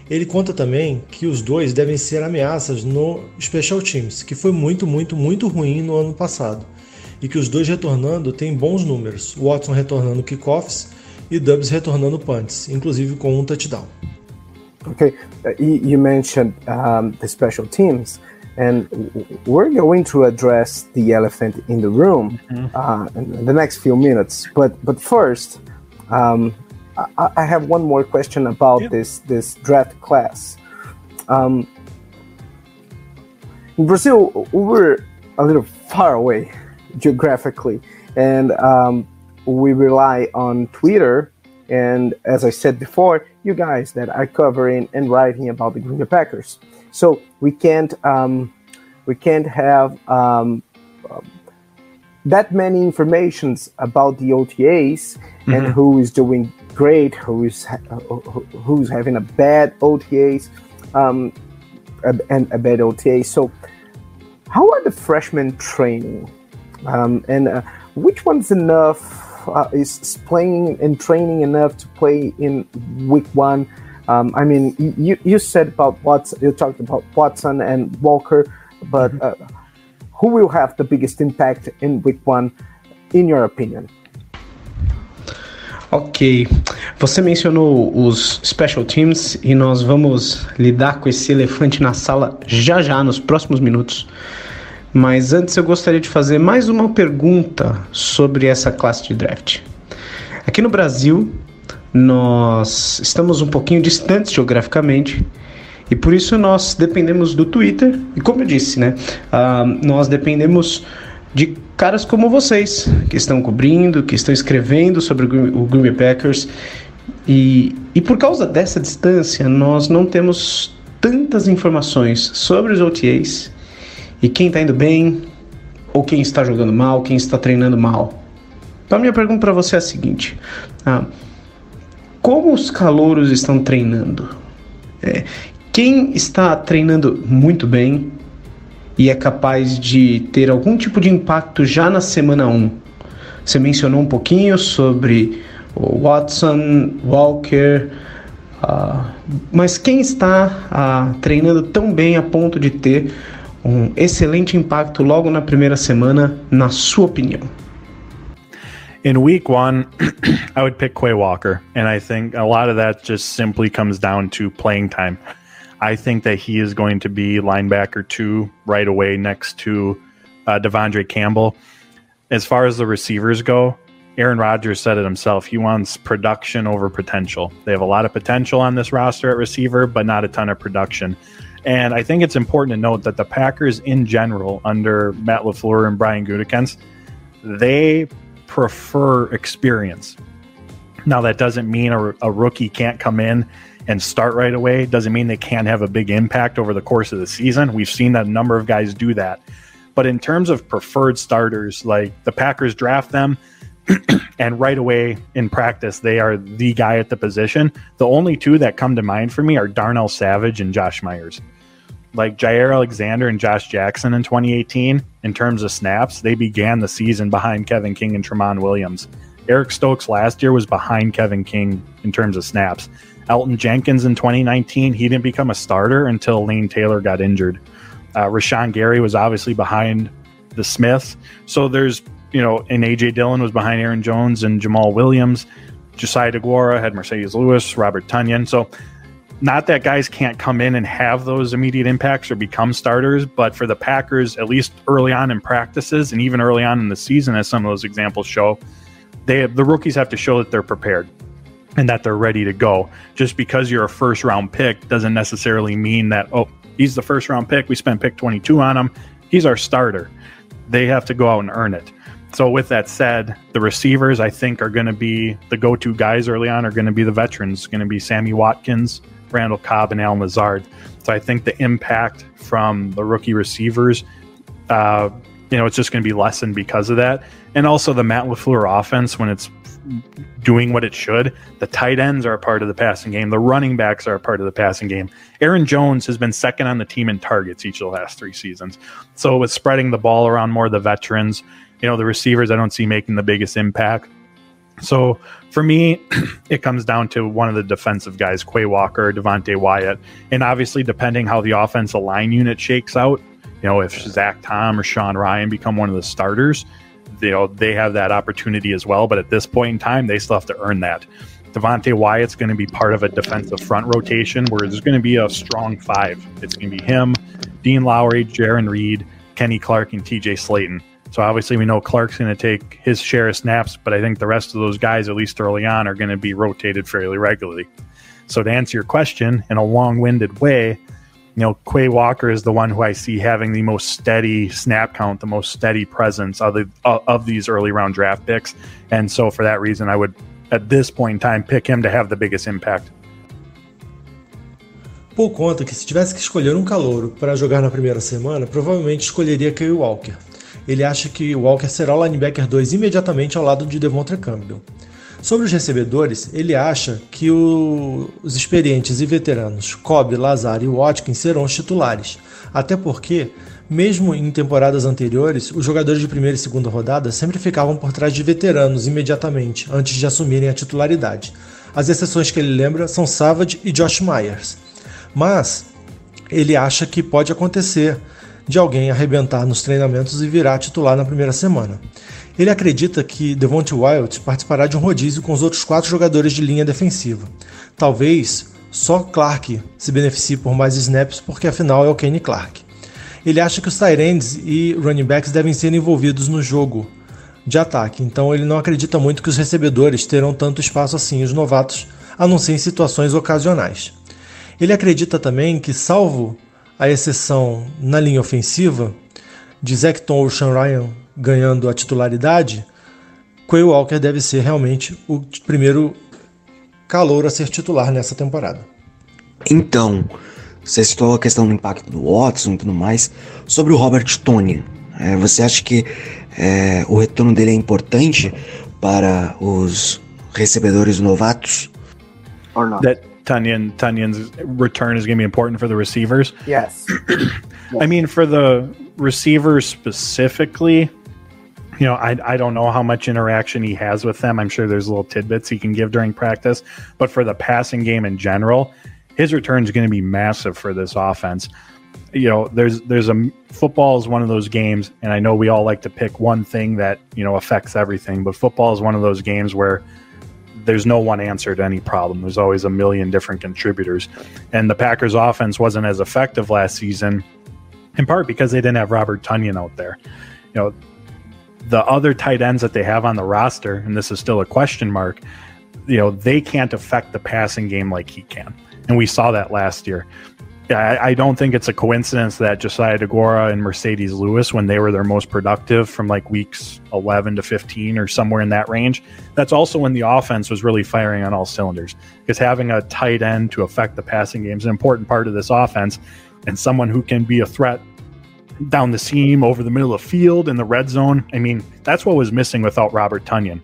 Ele conta também que os dois devem ser ameaças no Special Teams, que foi muito, muito, muito ruim no ano passado, e que os dois retornando têm bons números, Watson retornando kickoffs e Dubs retornando punts, inclusive com um touchdown. Okay, you, you mentioned um, the special teams, and we're going to address the elephant in the room uh, in the next few minutes. But but first, um, I, I have one more question about this this draft class. Um, in Brazil, we're a little far away geographically, and um, we rely on Twitter. And as I said before, you guys that are covering and writing about the Green Bay Packers, so we can't um, we can't have um, um, that many informations about the OTAs and who is doing great, who is ha- who's having a bad OTAs, um, a- and a bad OTA. So, how are the freshmen training, um, and uh, which one's enough? Uh, is is playing and training enough to play in week one? Um, I mean, you you said about Watson, you talked about Watson and Walker, but uh, who will have the biggest impact in week one, in your opinion? Ok, você mencionou os special teams e nós vamos lidar com esse elefante na sala já já nos próximos minutos. Mas antes eu gostaria de fazer mais uma pergunta sobre essa classe de draft. Aqui no Brasil, nós estamos um pouquinho distantes geograficamente e por isso nós dependemos do Twitter. E como eu disse, né, ah, nós dependemos de caras como vocês, que estão cobrindo, que estão escrevendo sobre o Green- Bay Packers. E, e por causa dessa distância, nós não temos tantas informações sobre os OTAs e quem está indo bem ou quem está jogando mal, quem está treinando mal. Então, minha pergunta para você é a seguinte: ah, como os calouros estão treinando? É, quem está treinando muito bem e é capaz de ter algum tipo de impacto já na semana 1? Você mencionou um pouquinho sobre Watson, Walker, ah, mas quem está ah, treinando tão bem a ponto de ter um excelente impacto logo na primeira semana, na sua opinião? In week one, I would pick Quay Walker. And I think a lot of that just simply comes down to playing time. I think that he is going to be linebacker two right away next to uh, Devondre Campbell. As far as the receivers go, Aaron Rodgers said it himself. He wants production over potential. They have a lot of potential on this roster at receiver, but not a ton of production. And I think it's important to note that the Packers in general, under Matt LaFleur and Brian Gutekunst, they prefer experience. Now, that doesn't mean a, a rookie can't come in and start right away. Doesn't mean they can't have a big impact over the course of the season. We've seen that a number of guys do that. But in terms of preferred starters, like the Packers draft them, and right away in practice, they are the guy at the position. The only two that come to mind for me are Darnell Savage and Josh Myers. Like Jair Alexander and Josh Jackson in 2018, in terms of snaps, they began the season behind Kevin King and Tremont Williams. Eric Stokes last year was behind Kevin King in terms of snaps. Elton Jenkins in 2019, he didn't become a starter until Lane Taylor got injured. Uh, Rashawn Gary was obviously behind the Smiths. So there's, you know, and AJ Dillon was behind Aaron Jones and Jamal Williams. Josiah DeGuara had Mercedes Lewis, Robert Tunyon. So not that guys can't come in and have those immediate impacts or become starters, but for the Packers, at least early on in practices and even early on in the season, as some of those examples show, they have, the rookies have to show that they're prepared and that they're ready to go. Just because you're a first round pick doesn't necessarily mean that, oh, he's the first round pick. We spent pick 22 on him. He's our starter. They have to go out and earn it. So, with that said, the receivers I think are going to be the go to guys early on, are going to be the veterans, going to be Sammy Watkins, Randall Cobb, and Al Lazard. So, I think the impact from the rookie receivers uh, you know, it's just going to be lessened because of that. And also the Matt LaFleur offense, when it's doing what it should, the tight ends are a part of the passing game. The running backs are a part of the passing game. Aaron Jones has been second on the team in targets each of the last three seasons. So with spreading the ball around more the veterans, you know, the receivers I don't see making the biggest impact. So for me, it comes down to one of the defensive guys, Quay Walker, Devontae Wyatt. And obviously, depending how the offensive line unit shakes out, you know, if Zach Tom or Sean Ryan become one of the starters, you know, they have that opportunity as well. But at this point in time, they still have to earn that. Devontae Wyatt's going to be part of a defensive front rotation where there's going to be a strong five. It's going to be him, Dean Lowry, Jaron Reed, Kenny Clark, and TJ Slayton. So obviously we know Clark's going to take his share of snaps, but I think the rest of those guys, at least early on, are going to be rotated fairly regularly. So to answer your question in a long-winded way, you know, Quay Walker is the one who I see having the most steady snap count, the most steady presence of the of these early round draft picks, and so for that reason, I would at this point in time pick him to have the biggest impact. Paul conta que se tivesse que escolher um calouro para jogar na primeira semana, provavelmente escolheria Kyle Walker. Ele acha que Walker será o linebacker 2 imediatamente ao lado de Devontre Campbell. Sobre os recebedores, ele acha que o, os experientes e veteranos Cobb, Lazar e Watkins serão os titulares, até porque, mesmo em temporadas anteriores, os jogadores de primeira e segunda rodada sempre ficavam por trás de veteranos imediatamente, antes de assumirem a titularidade. As exceções que ele lembra são Savage e Josh Myers. Mas ele acha que pode acontecer de alguém arrebentar nos treinamentos e virar titular na primeira semana. Ele acredita que Devonte Wyatt participará de um rodízio com os outros quatro jogadores de linha defensiva. Talvez só Clark se beneficie por mais snaps, porque afinal é o Kenny Clark. Ele acha que os Tyrands e running backs devem ser envolvidos no jogo de ataque, então ele não acredita muito que os recebedores terão tanto espaço assim, os novatos, a não ser em situações ocasionais. Ele acredita também que, salvo a exceção na linha ofensiva, de Zecton ou Sean Ryan ganhando a titularidade, Quay Walker deve ser realmente o primeiro calor a ser titular nessa temporada. Então, você citou a questão do impacto do Watson e tudo mais. Sobre o Robert Tony, é, você acha que é, o retorno dele é importante para os recebedores novatos? Or not? That Tunyon Tunyon's return is going to be important for the receivers. Yes. I mean, for the receivers specifically, you know, I, I don't know how much interaction he has with them. I'm sure there's little tidbits he can give during practice, but for the passing game in general, his return is going to be massive for this offense. You know, there's there's a football is one of those games, and I know we all like to pick one thing that you know affects everything, but football is one of those games where there's no one answer to any problem. There's always a million different contributors. And the Packers offense wasn't as effective last season, in part because they didn't have Robert Tunyon out there. You know, the other tight ends that they have on the roster, and this is still a question mark, you know, they can't affect the passing game like he can. And we saw that last year. I, I don't think it's a coincidence that Josiah DeGora and Mercedes Lewis, when they were their most productive from like weeks 11 to 15 or somewhere in that range, that's also when the offense was really firing on all cylinders. Because having a tight end to affect the passing game is an important part of this offense and someone who can be a threat down the seam, over the middle of field, in the red zone. I mean, that's what was missing without Robert Tunyon.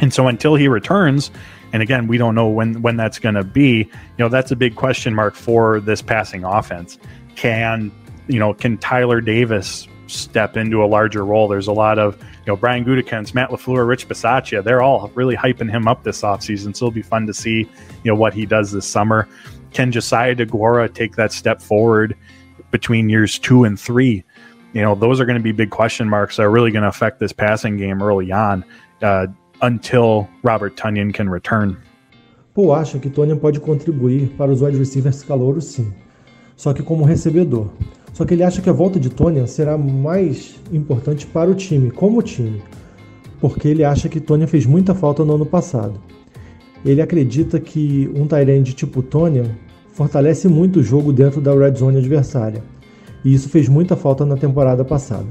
And so until he returns, and again, we don't know when when that's going to be. You know, that's a big question mark for this passing offense. Can you know? Can Tyler Davis step into a larger role? There's a lot of you know Brian Gutekunst, Matt Lafleur, Rich Bisaccia. They're all really hyping him up this offseason. So it'll be fun to see you know what he does this summer. Can Josiah DeGora take that step forward between years two and three? You know, those are going to be big question marks that are really going to affect this passing game early on. Uh, until Robert Tunyon can return. Paul acha que Tonyan pode contribuir para os wide receivers calouros sim, só que como recebedor. Só que ele acha que a volta de Tonyan será mais importante para o time, como time, porque ele acha que Tonyan fez muita falta no ano passado. Ele acredita que um Tyrande tipo Tonyan fortalece muito o jogo dentro da red zone adversária, e isso fez muita falta na temporada passada.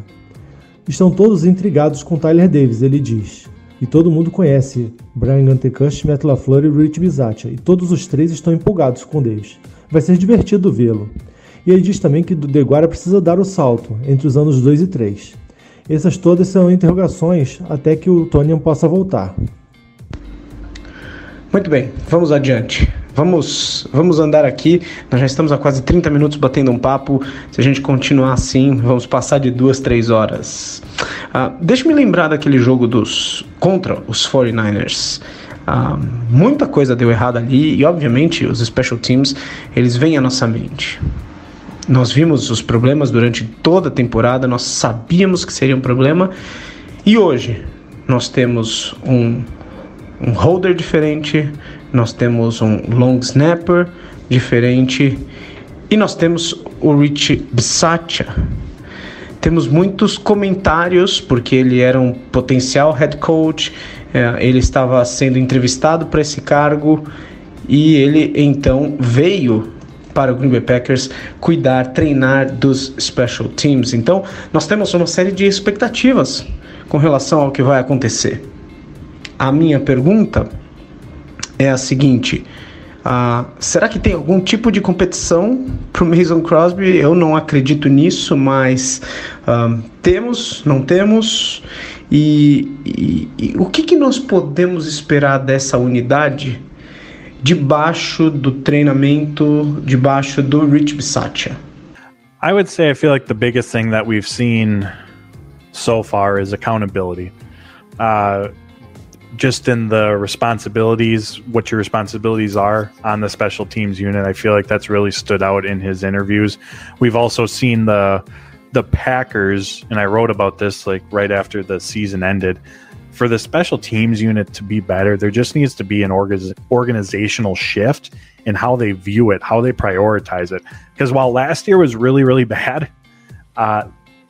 Estão todos intrigados com Tyler Davis, ele diz. E todo mundo conhece Brian Gutekunst, Matt LaFleur e Rich Bisaccia, e todos os três estão empolgados com Davis. Vai ser divertido vê-lo. E ele diz também que Deguara precisa dar o salto entre os anos 2 e 3. Essas todas são interrogações até que o Tony possa voltar. Muito bem, vamos adiante. Vamos, vamos andar aqui. Nós já estamos há quase 30 minutos batendo um papo. Se a gente continuar assim, vamos passar de duas, três horas. Uh, Deixa-me lembrar daquele jogo dos contra os 49ers. Uh, muita coisa deu errado ali e, obviamente, os special teams eles vêm à nossa mente. Nós vimos os problemas durante toda a temporada, nós sabíamos que seria um problema e hoje nós temos um, um holder diferente, nós temos um long snapper diferente e nós temos o Rich Bisaccia. Temos muitos comentários porque ele era um potencial head coach, é, ele estava sendo entrevistado para esse cargo e ele então veio para o Green Bay Packers cuidar, treinar dos special teams. Então, nós temos uma série de expectativas com relação ao que vai acontecer. A minha pergunta é a seguinte: uh, será que tem algum tipo de competição para o Mason Crosby? Eu não acredito nisso, mas uh, temos, não temos. E, e, e o que, que nós podemos esperar dessa unidade debaixo do treinamento, debaixo do Rich Bisaccia? I would say I feel like the biggest thing that we've seen so far is accountability. Uh, just in the responsibilities, what your responsibilities are on the special teams unit. I feel like that's really stood out in his interviews. We've also seen the the Packers, and I wrote about this like right after the season ended. For the special teams unit to be better, there just needs to be an orga- organizational shift in how they view it, how they prioritize it. Because while last year was really, really bad, uh,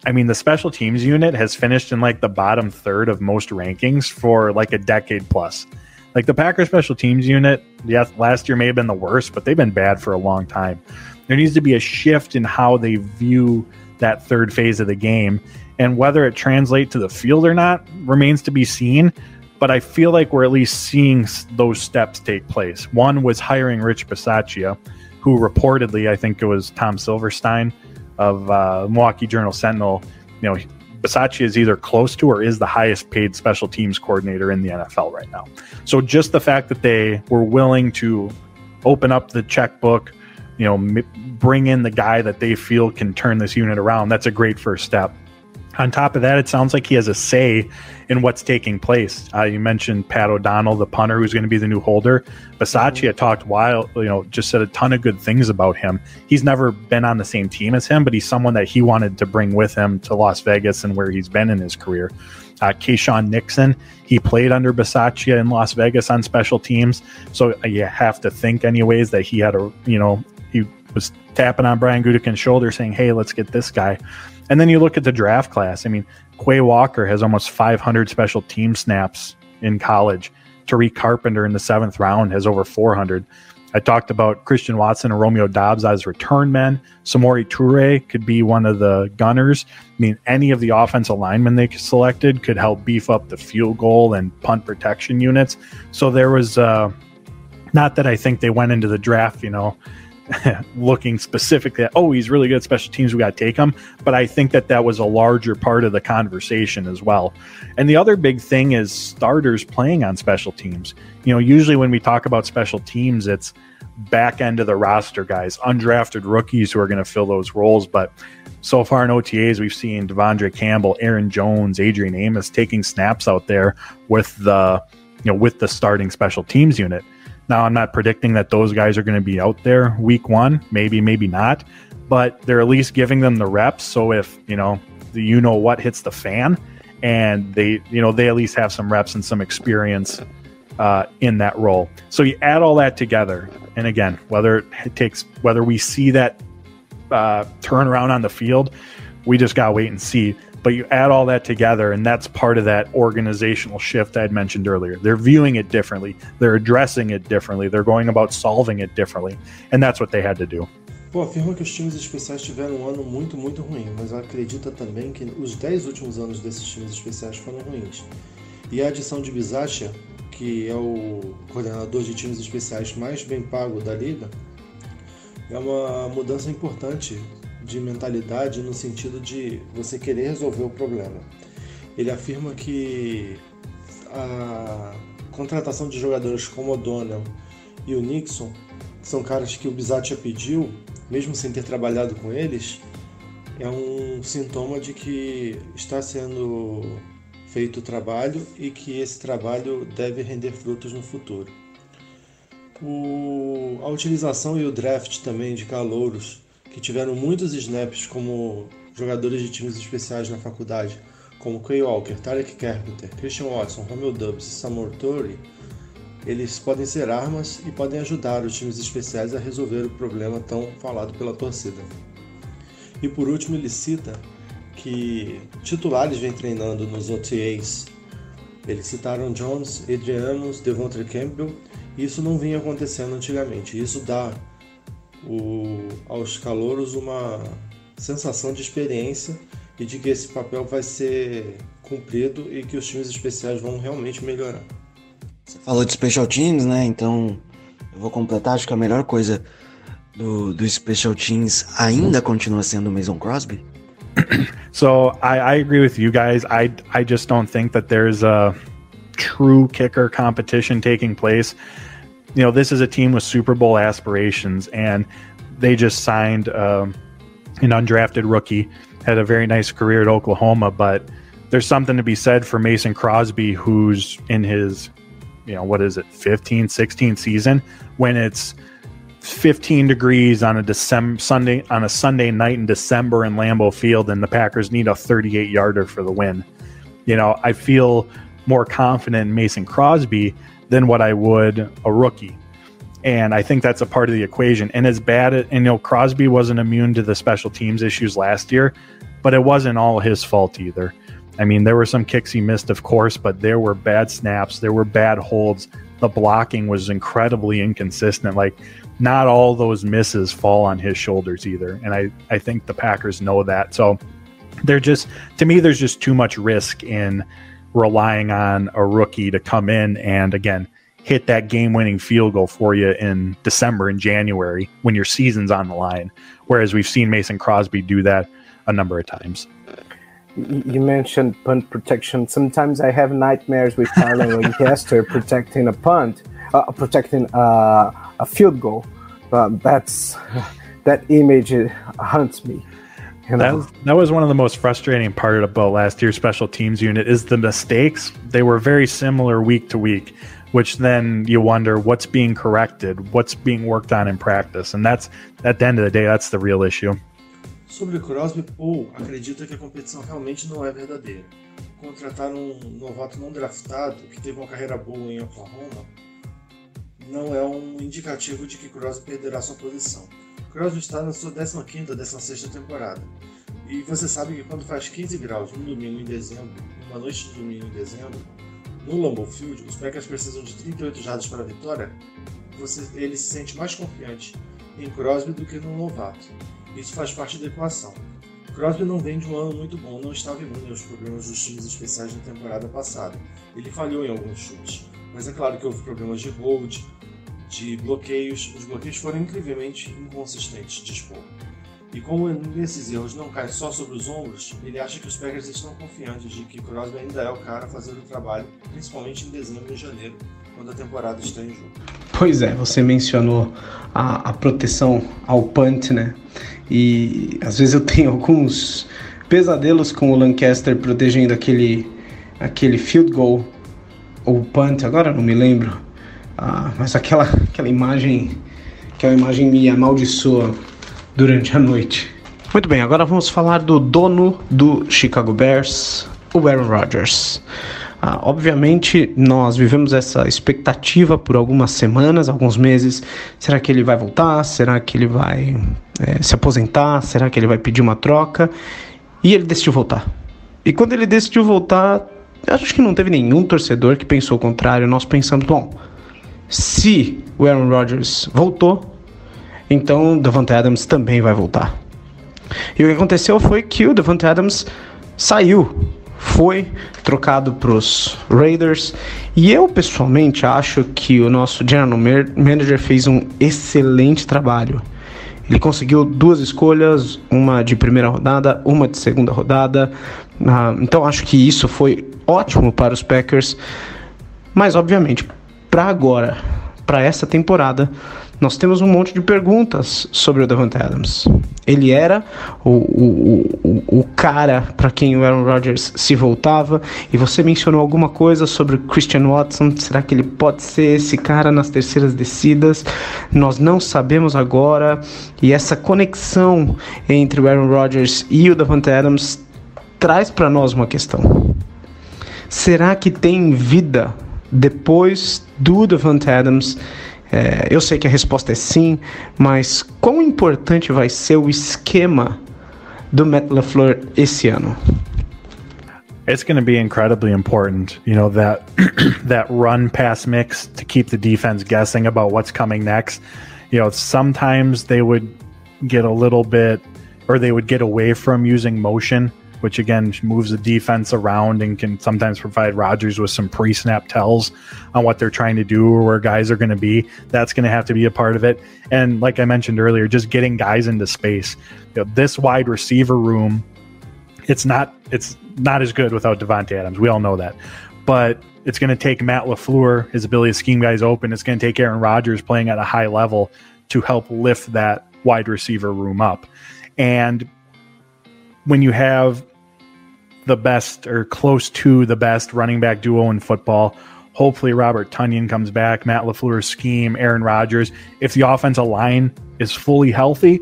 I mean, the special teams unit has finished in like the bottom third of most rankings for like a decade plus. Like the Packers special teams unit, yes, last year may have been the worst, but they've been bad for a long time. There needs to be a shift in how they view that third phase of the game. And whether it translates to the field or not remains to be seen. But I feel like we're at least seeing those steps take place. One was hiring Rich Bisaccia, who reportedly, I think it was Tom Silverstein, of uh, Milwaukee Journal Sentinel, you know, Basacci is either close to or is the highest paid special teams coordinator in the NFL right now. So just the fact that they were willing to open up the checkbook, you know, m- bring in the guy that they feel can turn this unit around, that's a great first step. On top of that, it sounds like he has a say in what's taking place. Uh, you mentioned Pat O'Donnell, the punter, who's going to be the new holder. Basacci had talked wild, you know, just said a ton of good things about him. He's never been on the same team as him, but he's someone that he wanted to bring with him to Las Vegas and where he's been in his career. Uh, Nixon, he played under Basaccia in Las Vegas on special teams, so you have to think, anyways, that he had a, you know, he was tapping on Brian Gutekunst's shoulder, saying, "Hey, let's get this guy." And then you look at the draft class. I mean, Quay Walker has almost 500 special team snaps in college. Tariq Carpenter in the seventh round has over 400. I talked about Christian Watson and Romeo Dobbs as return men. Samori Toure could be one of the gunners. I mean, any of the offensive linemen they selected could help beef up the field goal and punt protection units. So there was, uh, not that I think they went into the draft, you know, looking specifically at, oh, he's really good at special teams. We got to take him. But I think that that was a larger part of the conversation as well. And the other big thing is starters playing on special teams. You know, usually when we talk about special teams, it's back end of the roster guys, undrafted rookies who are going to fill those roles. But so far in OTAs, we've seen Devondre Campbell, Aaron Jones, Adrian Amos taking snaps out there with the, you know, with the starting special teams unit. Now, I'm not predicting that those guys are going to be out there week one, maybe, maybe not, but they're at least giving them the reps. So if, you know, the you know what hits the fan and they, you know, they at least have some reps and some experience uh, in that role. So you add all that together. And again, whether it takes, whether we see that uh, turnaround on the field, we just got to wait and see. But you add all that together, and that's part of that organizational shift I had mentioned earlier. They're viewing it differently, they're addressing it differently, they're going about solving it differently, and that's what they had to do. Pô, afirma que os times especiais tiveram um ano muito, muito ruim, mas acredita também que os 10 últimos anos desses times especiais foram ruins. E a adição de Bizacha, que é o coordenador de times especiais mais bem pago da liga, é uma mudança importante de mentalidade no sentido de você querer resolver o problema. ele afirma que a contratação de jogadores como o O'Donnell e o Nixon são caras que o Bizatia pediu, mesmo sem ter trabalhado com eles, é um sintoma de que está sendo feito o trabalho e que esse trabalho deve render frutos no futuro. O, a utilização e o draft também de calouros que tiveram muitos snaps como jogadores de times especiais na faculdade, como Kay Walker, Tarek Carpenter, Christian Watson, Romeo Dubs e Samor Torrey, eles podem ser armas e podem ajudar os times especiais a resolver o problema tão falado pela torcida. E por último, ele cita que titulares vêm treinando nos OTAs. Eles citaram Jones, Adrianos, Devontre Campbell, e isso não vinha acontecendo antigamente. Isso dá o, aos calouros uma sensação de experiência e de que esse papel vai ser cumprido e que os times especiais vão realmente melhorar. Você falou de Special Teams, né? Então eu vou completar. Acho que a melhor coisa do, do Special Teams ainda continua sendo o Mason Crosby. So I, I agree with you guys. I I just don't think that there's a true kicker competition taking place. You know, this is a team with Super Bowl aspirations, and they just signed um, an undrafted rookie. Had a very nice career at Oklahoma, but there's something to be said for Mason Crosby, who's in his, you know, what is it, 15, 16 season, when it's 15 degrees on a December Sunday on a Sunday night in December in Lambeau Field, and the Packers need a 38 yarder for the win. You know, I feel more confident in Mason Crosby than what I would a rookie. And I think that's a part of the equation. And as bad as, and you know, Crosby wasn't immune to the special teams issues last year, but it wasn't all his fault either. I mean, there were some kicks he missed, of course, but there were bad snaps, there were bad holds. The blocking was incredibly inconsistent. Like, not all those misses fall on his shoulders either. And I, I think the Packers know that. So they're just, to me, there's just too much risk in relying on a rookie to come in and, again, hit that game winning field goal for you in December and January when your season's on the line. Whereas we've seen Mason Crosby do that a number of times. You mentioned punt protection. Sometimes I have nightmares with Tyler Lancaster protecting a punt, uh, protecting uh, a field goal. Uh, that's that image haunts me. You know? That was, that was one of the most frustrating part about last year's special teams unit is the mistakes. They were very similar week to week, which then you wonder what's being corrected, what's being worked on in practice, and that's at the end of the day, that's the real issue. Sobre Crosby, Paul acredita que a competição realmente não é verdadeira. Contratar um novato não draftado que teve uma carreira boa em Oklahoma não é um indicativo de que Crosby perderá sua posição. Crosby está na sua 15ª ou 16ª temporada. E você sabe que quando faz 15 graus no domingo em dezembro, uma noite de domingo em dezembro, no Lambeau Field, os Packers precisam de 38 jardas para a vitória, você, ele se sente mais confiante em Crosby do que no novato. Isso faz parte da equação. Crosby não vem de um ano muito bom, não estava imune aos problemas dos times especiais na temporada passada. Ele falhou em alguns chutes, mas é claro que houve problemas de hold, de bloqueios. Os bloqueios foram incrivelmente inconsistentes de expor. E como nesses erros não caem só sobre os ombros, ele acha que os Packers estão confiantes de que Crosby ainda é o cara a fazer o trabalho, principalmente em dezembro e janeiro, quando a temporada está em jogo. Pois é, você mencionou a, a proteção ao punt, né? E às vezes eu tenho alguns pesadelos com o Lancaster protegendo aquele, aquele field goal ou punt, agora não me lembro. Ah, mas aquela, aquela imagem, aquela imagem me amaldiçoa durante a noite. Muito bem, agora vamos falar do dono do Chicago Bears, o Aaron Rodgers. Ah, obviamente, nós vivemos essa expectativa por algumas semanas, alguns meses. Será que ele vai voltar? Será que ele vai é, se aposentar? Será que ele vai pedir uma troca? E ele decidiu voltar. E quando ele decidiu voltar, acho que não teve nenhum torcedor que pensou o contrário. Nós pensamos, bom, se o Aaron Rodgers voltou, então Devante Adams também vai voltar. E o que aconteceu foi que o Devante Adams saiu foi trocado para os Raiders. E eu pessoalmente acho que o nosso general manager fez um excelente trabalho. Ele conseguiu duas escolhas, uma de primeira rodada, uma de segunda rodada, Ah, então acho que isso foi ótimo para os Packers, mas obviamente para agora, para essa temporada, nós temos um monte de perguntas sobre o Davante Adams. Ele era o, o, o, o cara para quem o Aaron Rodgers se voltava, e você mencionou alguma coisa sobre Christian Watson. Será que ele pode ser esse cara nas terceiras descidas? Nós não sabemos agora, e essa conexão entre o Aaron Rodgers e o Davante Adams traz para nós uma questão. Será que tem vida depois do Davante Adams? É, eu sei que a resposta é sim, mas quão importante vai ser o esquema do Matt LaFleur esse ano? It's going to be incredibly important, you know, that that run pass mix to keep the defense guessing about what's coming next. You know, sometimes they would get a little bit or they would get away from using motion which again moves the defense around and can sometimes provide Rodgers with some pre snap tells on what they're trying to do or where guys are going to be. That's going to have to be a part of it. And like I mentioned earlier, just getting guys into space. You know, this wide receiver room, it's not it's not as good without Devontae Adams. We all know that. But it's going to take Matt LaFleur, his ability to scheme guys open. It's going to take Aaron Rodgers playing at a high level to help lift that wide receiver room up. And when you have the best or close to the best running back duo in football. Hopefully, Robert Tunyon comes back, Matt LaFleur's scheme, Aaron Rodgers. If the offensive line is fully healthy,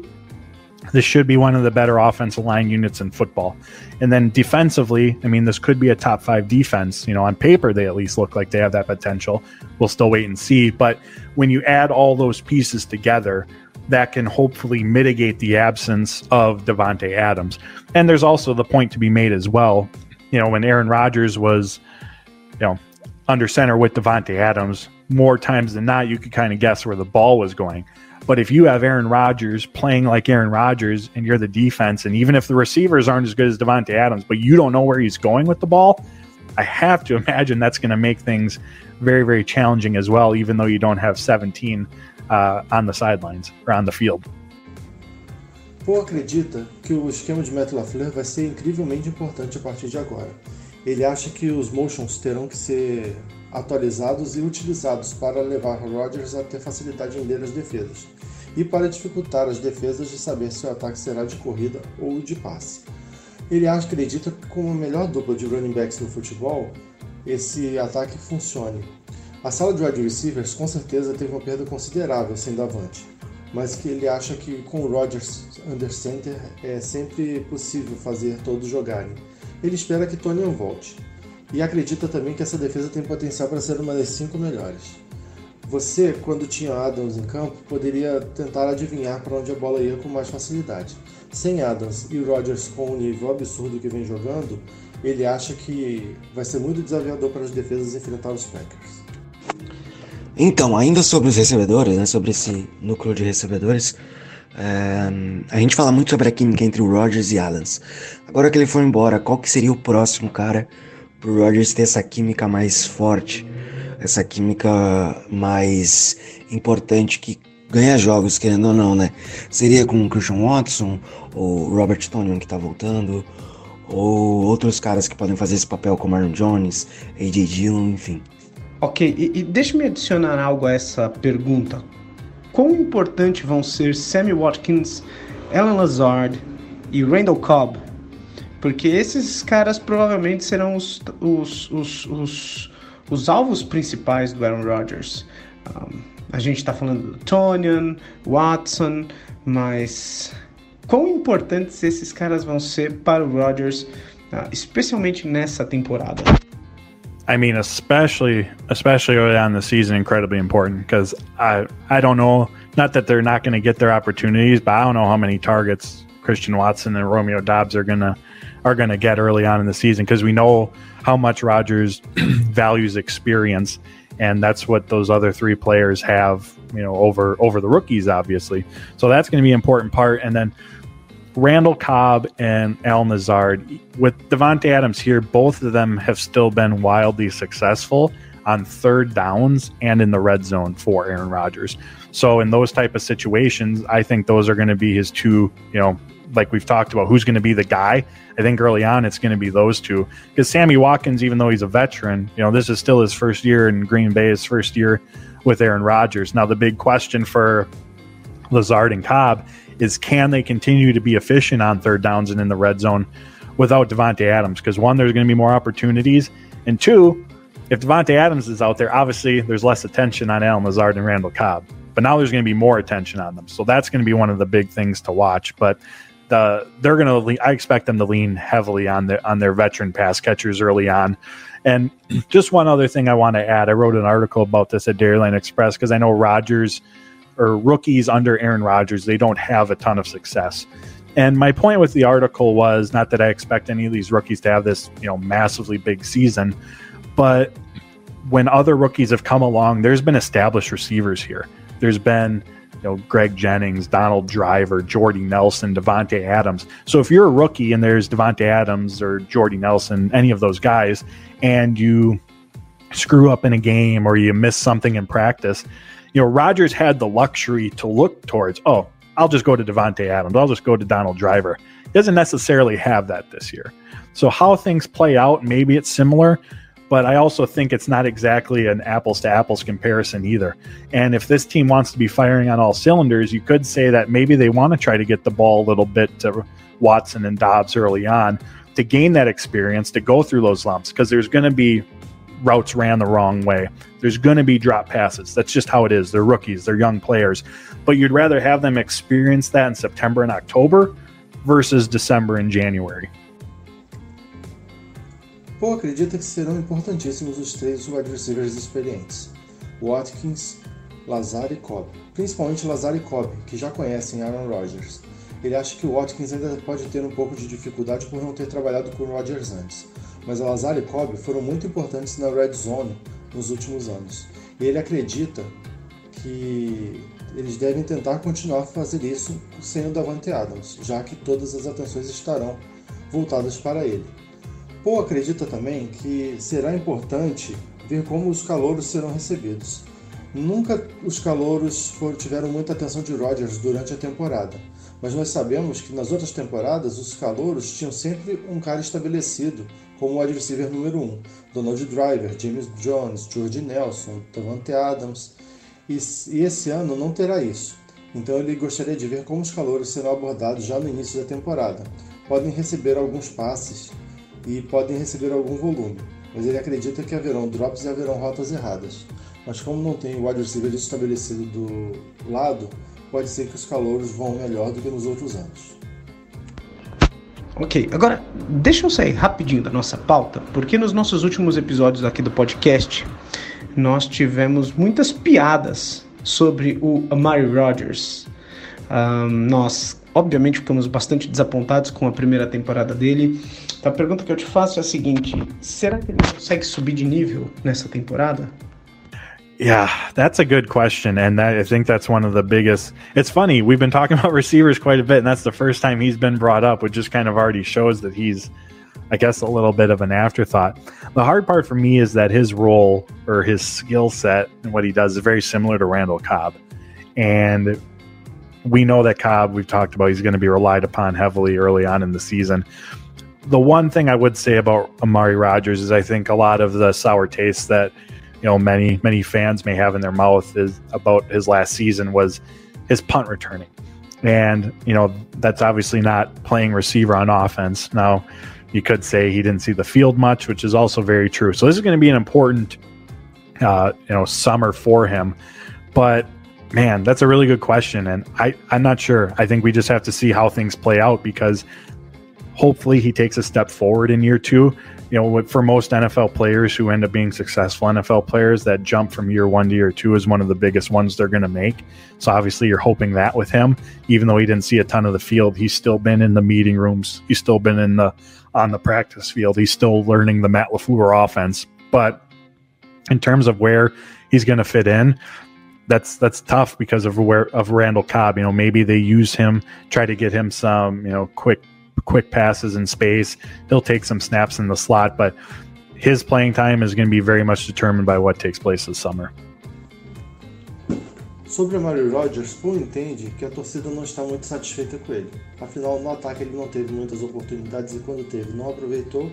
this should be one of the better offensive line units in football. And then defensively, I mean, this could be a top five defense. You know, on paper, they at least look like they have that potential. We'll still wait and see. But when you add all those pieces together, that can hopefully mitigate the absence of Devonte Adams. And there's also the point to be made as well. You know, when Aaron Rodgers was, you know, under center with Devonte Adams, more times than not, you could kind of guess where the ball was going. But if you have Aaron Rodgers playing like Aaron Rodgers and you're the defense, and even if the receivers aren't as good as Devonte Adams, but you don't know where he's going with the ball, I have to imagine that's going to make things very, very challenging as well, even though you don't have 17 uh, on the sidelines or on the field. Paul acredita que o esquema de Matt LaFleur vai ser incrivelmente importante a partir de agora. Ele acha que os motions terão que ser atualizados e utilizados para levar Rodgers a ter facilidade em ler as defesas e para dificultar as defesas de saber se o ataque será de corrida ou de passe. Ele acredita que com a melhor dupla de running backs no futebol, esse ataque funcione a sala de wide receivers com certeza teve uma perda considerável sem Davante, mas que ele acha que com o Rodgers under center é sempre possível fazer todos jogarem. Ele espera que Tony volte e acredita também que essa defesa tem potencial para ser uma das cinco melhores. Você, quando tinha Adams em campo, poderia tentar adivinhar para onde a bola ia com mais facilidade. Sem Adams e Rodgers com o nível absurdo que vem jogando, ele acha que vai ser muito desafiador para as defesas enfrentar os Packers. Então, ainda sobre os recebedores, né, sobre esse núcleo de recebedores, é, a gente fala muito sobre a química entre o Rodgers e Adams. Agora que ele foi embora, qual que seria o próximo cara pro Rodgers ter essa química mais forte, essa química mais importante que ganha jogos, querendo ou não, né? Seria com o Christian Watson, ou Robert Tonian que tá voltando, ou outros caras que podem fazer esse papel como Aaron Jones, AJ Dillon, enfim. Ok, e, e deixe-me adicionar algo a essa pergunta. Quão importante vão ser Sammy Watkins, Alan Lazard e Randall Cobb? Porque esses caras provavelmente serão os, os, os, os, os alvos principais do Aaron Rodgers. Um, a gente está falando do Tonian, Watson, mas quão importantes esses caras vão ser para o Rodgers, uh, especialmente nessa temporada? I mean, especially especially early on the season, incredibly important because I I don't know, not that they're not going to get their opportunities, but I don't know how many targets Christian Watson and Romeo Dobbs are gonna are gonna get early on in the season because we know how much Rogers values experience, and that's what those other three players have, you know, over over the rookies, obviously. So that's going to be an important part, and then Randall Cobb and Al Nazard. With Devonte Adams here, both of them have still been wildly successful on third downs and in the red zone for Aaron Rodgers. So in those type of situations, I think those are going to be his two, you know, like we've talked about, who's going to be the guy. I think early on it's going to be those two because Sammy Watkins, even though he's a veteran, you know, this is still his first year in Green Bay, his first year with Aaron Rodgers. Now, the big question for Lazard and Cobb is can they continue to be efficient on third downs and in the red zone without Devonte Adams? Because one, there's going to be more opportunities, and two, if Devonte Adams is out there, obviously there's less attention on Allen Lazard and Randall Cobb. But now there's going to be more attention on them, so that's going to be one of the big things to watch. But the, they're going to, I expect them to lean heavily on their on their veteran pass catchers early on. And just one other thing I want to add, I wrote an article about this at Dairyland Express because I know Rodgers or rookies under Aaron Rodgers, they don't have a ton of success. And my point with the article was not that I expect any of these rookies to have this, you know, massively big season, but when other rookies have come along, there's been established receivers here. There's been, you know, Greg Jennings, Donald Driver, Jordy Nelson, Davante Adams. So if you're a rookie and there's Davante Adams or Jordy Nelson, any of those guys, and you screw up in a game or you miss something in practice, you know, Rodgers had the luxury to look towards, oh, I'll just go to Davante Adams. I'll just go to Donald Driver. He doesn't necessarily have that this year. So how things play out, maybe it's similar, but I also think it's not exactly an apples to apples comparison either. And if this team wants to be firing on all cylinders, you could say that maybe they want to try to get the ball a little bit to Watson and Dobbs early on to gain that experience, to go through those lumps, because there's going to be routes ran the wrong way. There's going to be drop passes. That's just how it is. They're rookies, they're young players. But you'd rather have them experience that in September and October versus December and January. Paul acredita que serão importantíssimos os três wide receivers experientes, Watkins, Lazar e Cobb, principalmente Lazar e Cobb, que já conhecem Aaron Rodgers. Ele acha que o Watkins ainda pode ter um pouco de dificuldade por não ter trabalhado com Rodgers antes, mas Lazar e Cobb foram muito importantes na red zone nos últimos anos. E ele acredita que eles devem tentar continuar a fazer isso sem o Davante Adams, já que todas as atenções estarão voltadas para ele. Paul acredita também que será importante ver como os calouros serão recebidos. Nunca os calouros tiveram muita atenção de Rodgers durante a temporada, mas nós sabemos que nas outras temporadas os calouros tinham sempre um cara estabelecido como o adversário número 1, um, Donald Driver, James Jones, George Nelson, Davante Adams, e, e esse ano não terá isso. Então ele gostaria de ver como os calouros serão abordados já no início da temporada. Podem receber alguns passes e podem receber algum volume, mas ele acredita que haverão drops e haverão rotas erradas. Mas como não tem o wide receiver estabelecido do lado, pode ser que os calouros vão melhor do que nos outros anos. Ok, agora deixa eu sair rapidinho da nossa pauta, porque nos nossos últimos episódios aqui do podcast nós tivemos muitas piadas sobre o Amari Rodgers. Um, nós, obviamente, ficamos bastante desapontados com a primeira temporada dele. Então, a pergunta que eu te faço é a seguinte: será que ele consegue subir de nível nessa temporada? Yeah, that's a good question, and that, I think that's one of the biggest. It's funny we've been talking about receivers quite a bit, and that's the first time he's been brought up, which just kind of already shows that he's, I guess, a little bit of an afterthought. The hard part for me is that his role or his skill set and what he does is very similar to Randall Cobb, and we know that Cobb we've talked about he's going to be relied upon heavily early on in the season. The one thing I would say about Amari Rogers is I think a lot of the sour taste that you know many many fans may have in their mouth is about his last season was his punt returning. And you know that's obviously not playing receiver on offense. Now you could say he didn't see the field much which is also very true. So this is going to be an important uh, you know summer for him. But man that's a really good question. And i i'm not sure. I think we just have to see how things play out because hopefully he takes a step forward in year two you know, for most NFL players who end up being successful NFL players, that jump from year one to year two is one of the biggest ones they're going to make. So obviously, you're hoping that with him, even though he didn't see a ton of the field, he's still been in the meeting rooms, he's still been in the on the practice field, he's still learning the Matt Lafleur offense. But in terms of where he's going to fit in, that's that's tough because of where of Randall Cobb. You know, maybe they use him, try to get him some you know quick quick passes in space. He'll take some snaps in the slot, but his playing time is going to be very much determined by what takes place this summer. Sobre o Mario Rodgers, Paul entende que a torcida não está muito satisfeita com ele. Afinal, no ataque ele não teve muitas oportunidades e quando teve, não aproveitou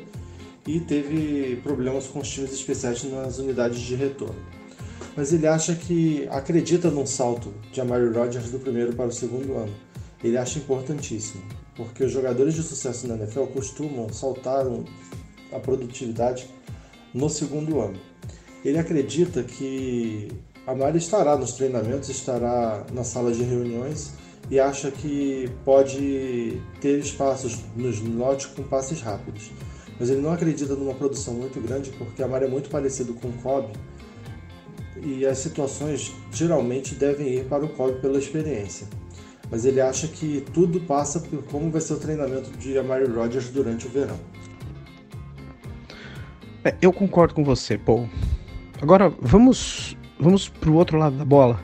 e teve problemas com os times especiais nas unidades de retorno. Mas ele acha que acredita num salto de Amari Rodgers do primeiro para o segundo ano. Ele acha importantíssimo, porque os jogadores de sucesso na NFL costumam saltar a produtividade no segundo ano. Ele acredita que a Mari estará nos treinamentos, estará na sala de reuniões e acha que pode ter espaços nos lotes com passes rápidos. Mas ele não acredita numa produção muito grande porque a Mari é muito parecido com o Kobe e as situações geralmente devem ir para o Kobe pela experiência. Mas ele acha que tudo passa por como vai ser o treinamento de Amari Rodgers durante o verão. É, eu concordo com você, Paul. Agora vamos vamos para o outro lado da bola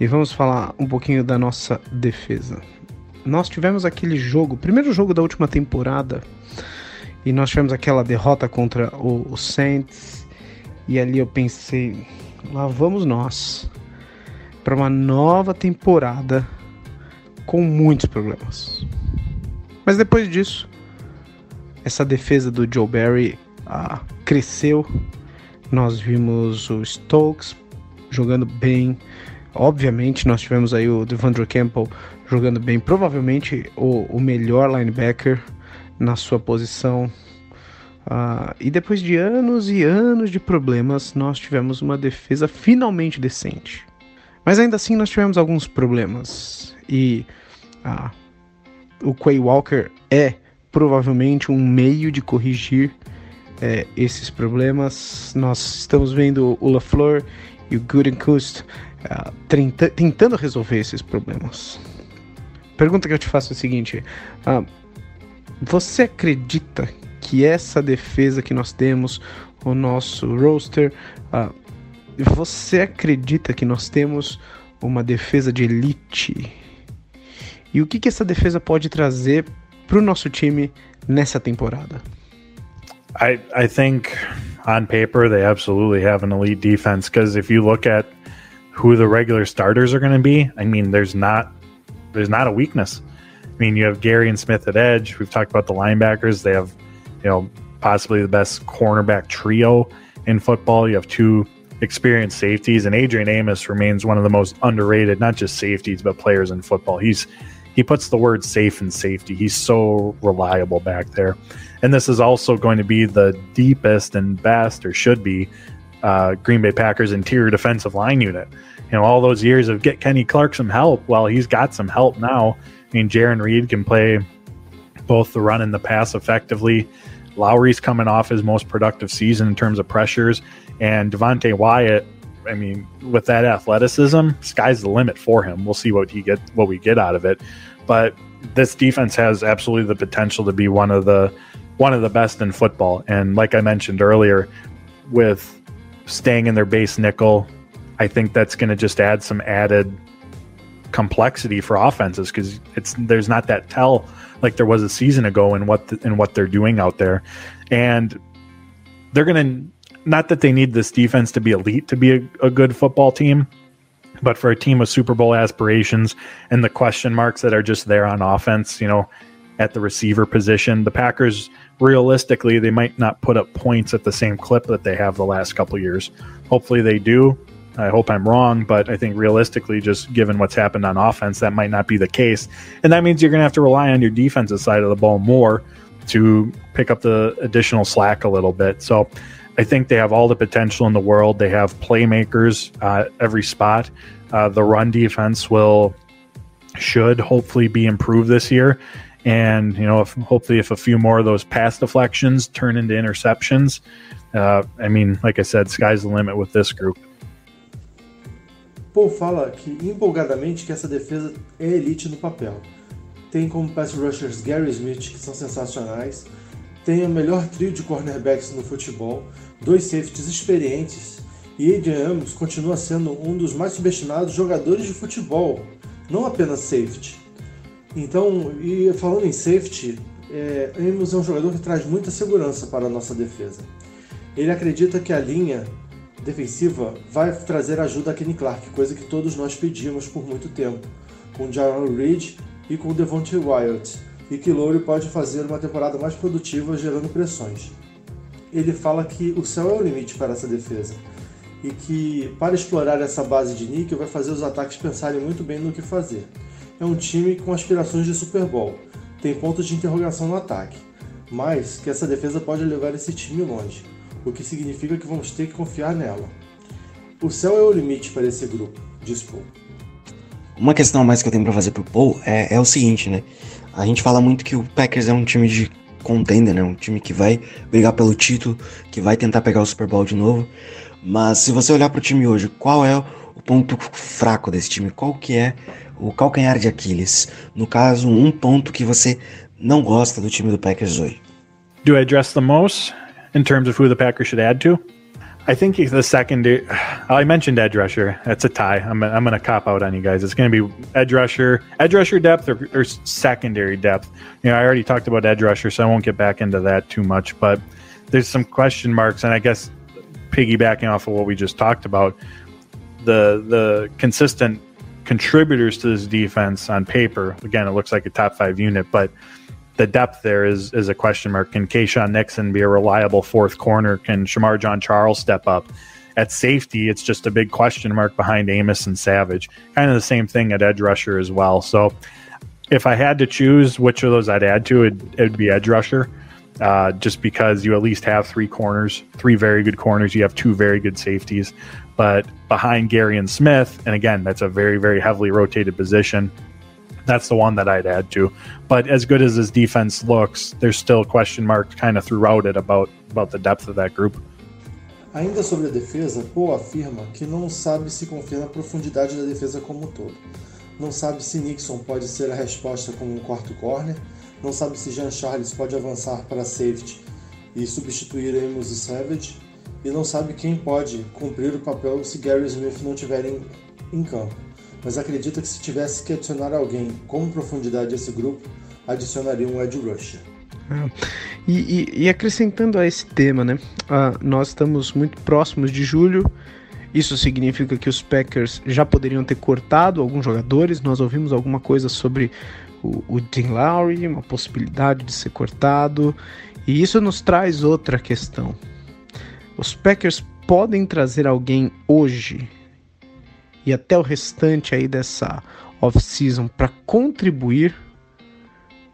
e vamos falar um pouquinho da nossa defesa. Nós tivemos aquele jogo, primeiro jogo da última temporada, e nós tivemos aquela derrota contra o, o Saints, e ali eu pensei, lá vamos nós para uma nova temporada com muitos problemas. Mas depois disso, essa defesa do Joe Barry ah, cresceu nós vimos o Stokes jogando bem. Obviamente, nós tivemos aí o Devondre Campbell jogando bem. Provavelmente o, o melhor linebacker na sua posição. Uh, e depois de anos e anos de problemas, nós tivemos uma defesa finalmente decente. Mas ainda assim, nós tivemos alguns problemas. E uh, o Quay Walker é provavelmente um meio de corrigir é, esses problemas. Nós estamos vendo o LaFleur e o Gutenkust uh, tenta, tentando resolver esses problemas. Pergunta que eu te faço é a seguinte: uh, você acredita que essa defesa que nós temos, o nosso roster, uh, você acredita que nós temos uma defesa de elite? E o que, que essa defesa pode trazer para o nosso time nessa temporada? I I think on paper they absolutely have an elite defense because if you look at who the regular starters are going to be, I mean, there's not there's not a weakness. I mean, you have Gary and Smith at edge. We've talked about the linebackers. They have, you know, possibly the best cornerback trio in football. You have two experienced safeties, and Adrian Amos remains one of the most underrated, not just safeties, but players in football. He's he puts the word safe and safety. He's so reliable back there. And this is also going to be the deepest and best, or should be, uh, Green Bay Packers interior defensive line unit. You know, all those years of get Kenny Clark some help. Well, he's got some help now. I mean, Jaron Reed can play both the run and the pass effectively. Lowry's coming off his most productive season in terms of pressures, and Devontae Wyatt. I mean, with that athleticism, sky's the limit for him. We'll see what he get, what we get out of it. But this defense has absolutely the potential to be one of the one of the best in football. And like I mentioned earlier, with staying in their base nickel, I think that's going to just add some added complexity for offenses because it's there's not that tell like there was a season ago in what the, in what they're doing out there, and they're going to not that they need this defense to be elite to be a, a good football team, but for a team with Super Bowl aspirations and the question marks that are just there on offense, you know, at the receiver position, the Packers realistically, they might not put up points at the same clip that they have the last couple years. Hopefully, they do. I hope I'm wrong, but I think realistically, just given what's happened on offense, that might not be the case. And that means you're going to have to rely on your defensive side of the ball more to pick up the additional slack a little bit. So I think they have all the potential in the world. They have playmakers uh, every spot. Uh, the run defense will should hopefully be improved this year and you know, if, hopefully, if a few more of those pass deflections turn into interceptions, uh, I mean, like I said, sky's the limit with this group. Paul fala que empolgadamente que essa defesa é elite no papel. Tem como pass rushers Gary Smith, que são sensacionais. Tem o melhor trio de cornerbacks no futebol, dois safeties experientes e Adrian Amos continua sendo um dos mais subestimados jogadores de futebol, não apenas safety. Então, e falando em safety, é, Amos é um jogador que traz muita segurança para a nossa defesa. Ele acredita que a linha defensiva vai trazer ajuda a Kenny Clark, coisa que todos nós pedimos por muito tempo, com Jaron Reed e com Devontae Wyatt, e que Lowry pode fazer uma temporada mais produtiva gerando pressões. Ele fala que o céu é o limite para essa defesa e que para explorar essa base de níquel vai fazer os ataques pensarem muito bem no que fazer. É um time com aspirações de Super Bowl, tem pontos de interrogação no ataque, mas que essa defesa pode levar esse time longe, o que significa que vamos ter que confiar nela. O céu é o limite para esse grupo, diz Paul. Uma questão a mais que eu tenho para fazer pro Paul é, é o seguinte, né? A gente fala muito que o Packers é um time de contender, né? Um time que vai brigar pelo título, que vai tentar pegar o Super Bowl de novo. Mas se você olhar pro time hoje, qual é o ponto fraco desse time? Qual que é o calcanhar de Aquiles? No caso, um ponto que você não gosta do time do Packers hoje. Do I address the most in terms of who the Packers should add to? I think he's the second. I mentioned edge rusher. That's a tie. I'm, I'm going to cop out on you guys. It's going to be edge rusher, edge rusher depth, or, or, secondary depth. You know, I already talked about edge rusher, so I won't get back into that too much. But there's some question marks, and I guess piggybacking off of what we just talked about, the the consistent contributors to this defense on paper. Again, it looks like a top five unit, but the depth there is is a question mark. Can Kayshawn Nixon be a reliable fourth corner? Can Shamar John Charles step up? At safety, it's just a big question mark behind Amos and Savage. Kind of the same thing at edge rusher as well. So, if I had to choose which of those I'd add to, it it'd be edge rusher. Uh, just because you at least have three corners, three very good corners. You have two very good safeties. But behind Gary and Smith, and again, that's a very, very heavily rotated position. That's the one that I'd add to. But as good as his defense looks, there's still question marks kind of throughout it about, about the depth of that group. Ainda sobre a defesa, Poe afirma que não sabe se confia na profundidade da defesa como um todo. Não sabe se Nixon pode ser a resposta como um quarto corner, não sabe se Jean Charles pode avançar para safety e substituir Amos e Savage, e não sabe quem pode cumprir o papel se Gary Smith não estiver em, em campo. Mas acredita que se tivesse que adicionar alguém com profundidade a esse grupo, adicionaria um Ed Rusher. É. E, e, e, acrescentando a esse tema, né? Uh, nós estamos muito próximos de julho. Isso significa que os Packers já poderiam ter cortado alguns jogadores. Nós ouvimos alguma coisa sobre o, o Dean Lowry, uma possibilidade de ser cortado. E isso nos traz outra questão. Os Packers podem trazer alguém hoje e até o restante aí dessa off-season para contribuir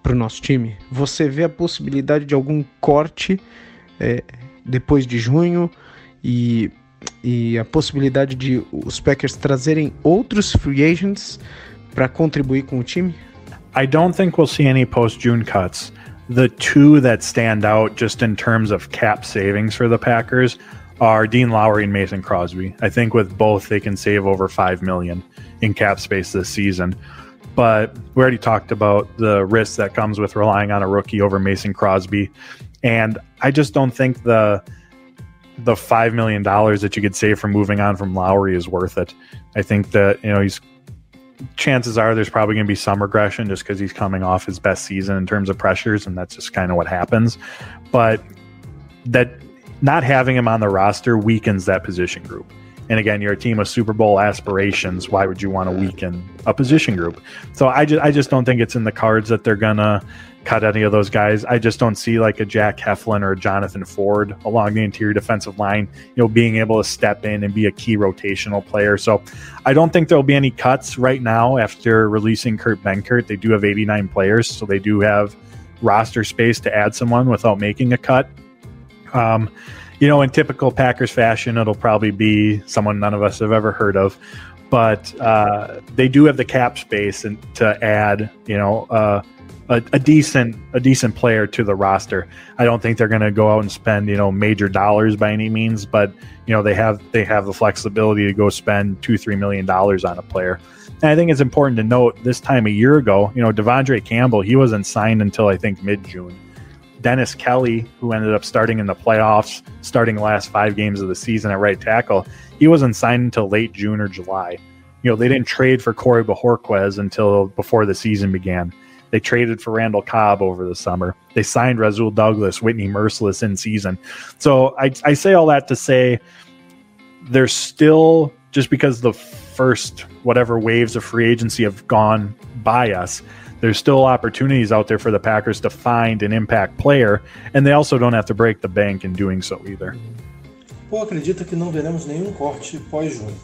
para o nosso time? Você vê a possibilidade de algum corte é, depois de junho e, e a possibilidade de os Packers trazerem outros free agents para contribuir com o time? I don't think we'll see any post June cuts. The two that stand out just in terms of cap savings for the Packers are Dean Lowry and Mason Crosby. I think with both they can save over 5 million in cap space this season. But we already talked about the risk that comes with relying on a rookie over Mason Crosby. And I just don't think the the five million dollars that you could save from moving on from Lowry is worth it. I think that you know he's chances are there's probably going to be some regression just because he's coming off his best season in terms of pressures, and that's just kind of what happens. But that not having him on the roster weakens that position group. And again, you're a team with Super Bowl aspirations. Why would you want to weaken a position group? So I just I just don't think it's in the cards that they're gonna cut any of those guys. I just don't see like a Jack Heflin or a Jonathan Ford along the interior defensive line, you know, being able to step in and be a key rotational player. So I don't think there'll be any cuts right now after releasing Kurt Benkert. They do have 89 players, so they do have roster space to add someone without making a cut. Um, you know, in typical Packers fashion, it'll probably be someone none of us have ever heard of. But uh, they do have the cap space and to add, you know, uh, a, a, decent a decent player to the roster. I don't think they're going to go out and spend you know major dollars by any means, but you know they have they have the flexibility to go spend two three million dollars on a player. And I think it's important to note this time a year ago, you know, Devondre Campbell he wasn't signed until I think mid June. Dennis Kelly, who ended up starting in the playoffs, starting the last five games of the season at right tackle, he wasn't signed until late June or July. You know, they didn't trade for Corey Bajorquez until before the season began. They traded for Randall Cobb over the summer. They signed Razul Douglas, Whitney Merciless in season. So I, I say all that to say there's still just because the first whatever waves of free agency have gone by us there's still opportunities out there for the Packers to find an impact player, and they also don't have to break the bank in doing so either. Paul acredita que não veremos nenhum corte pós-junho.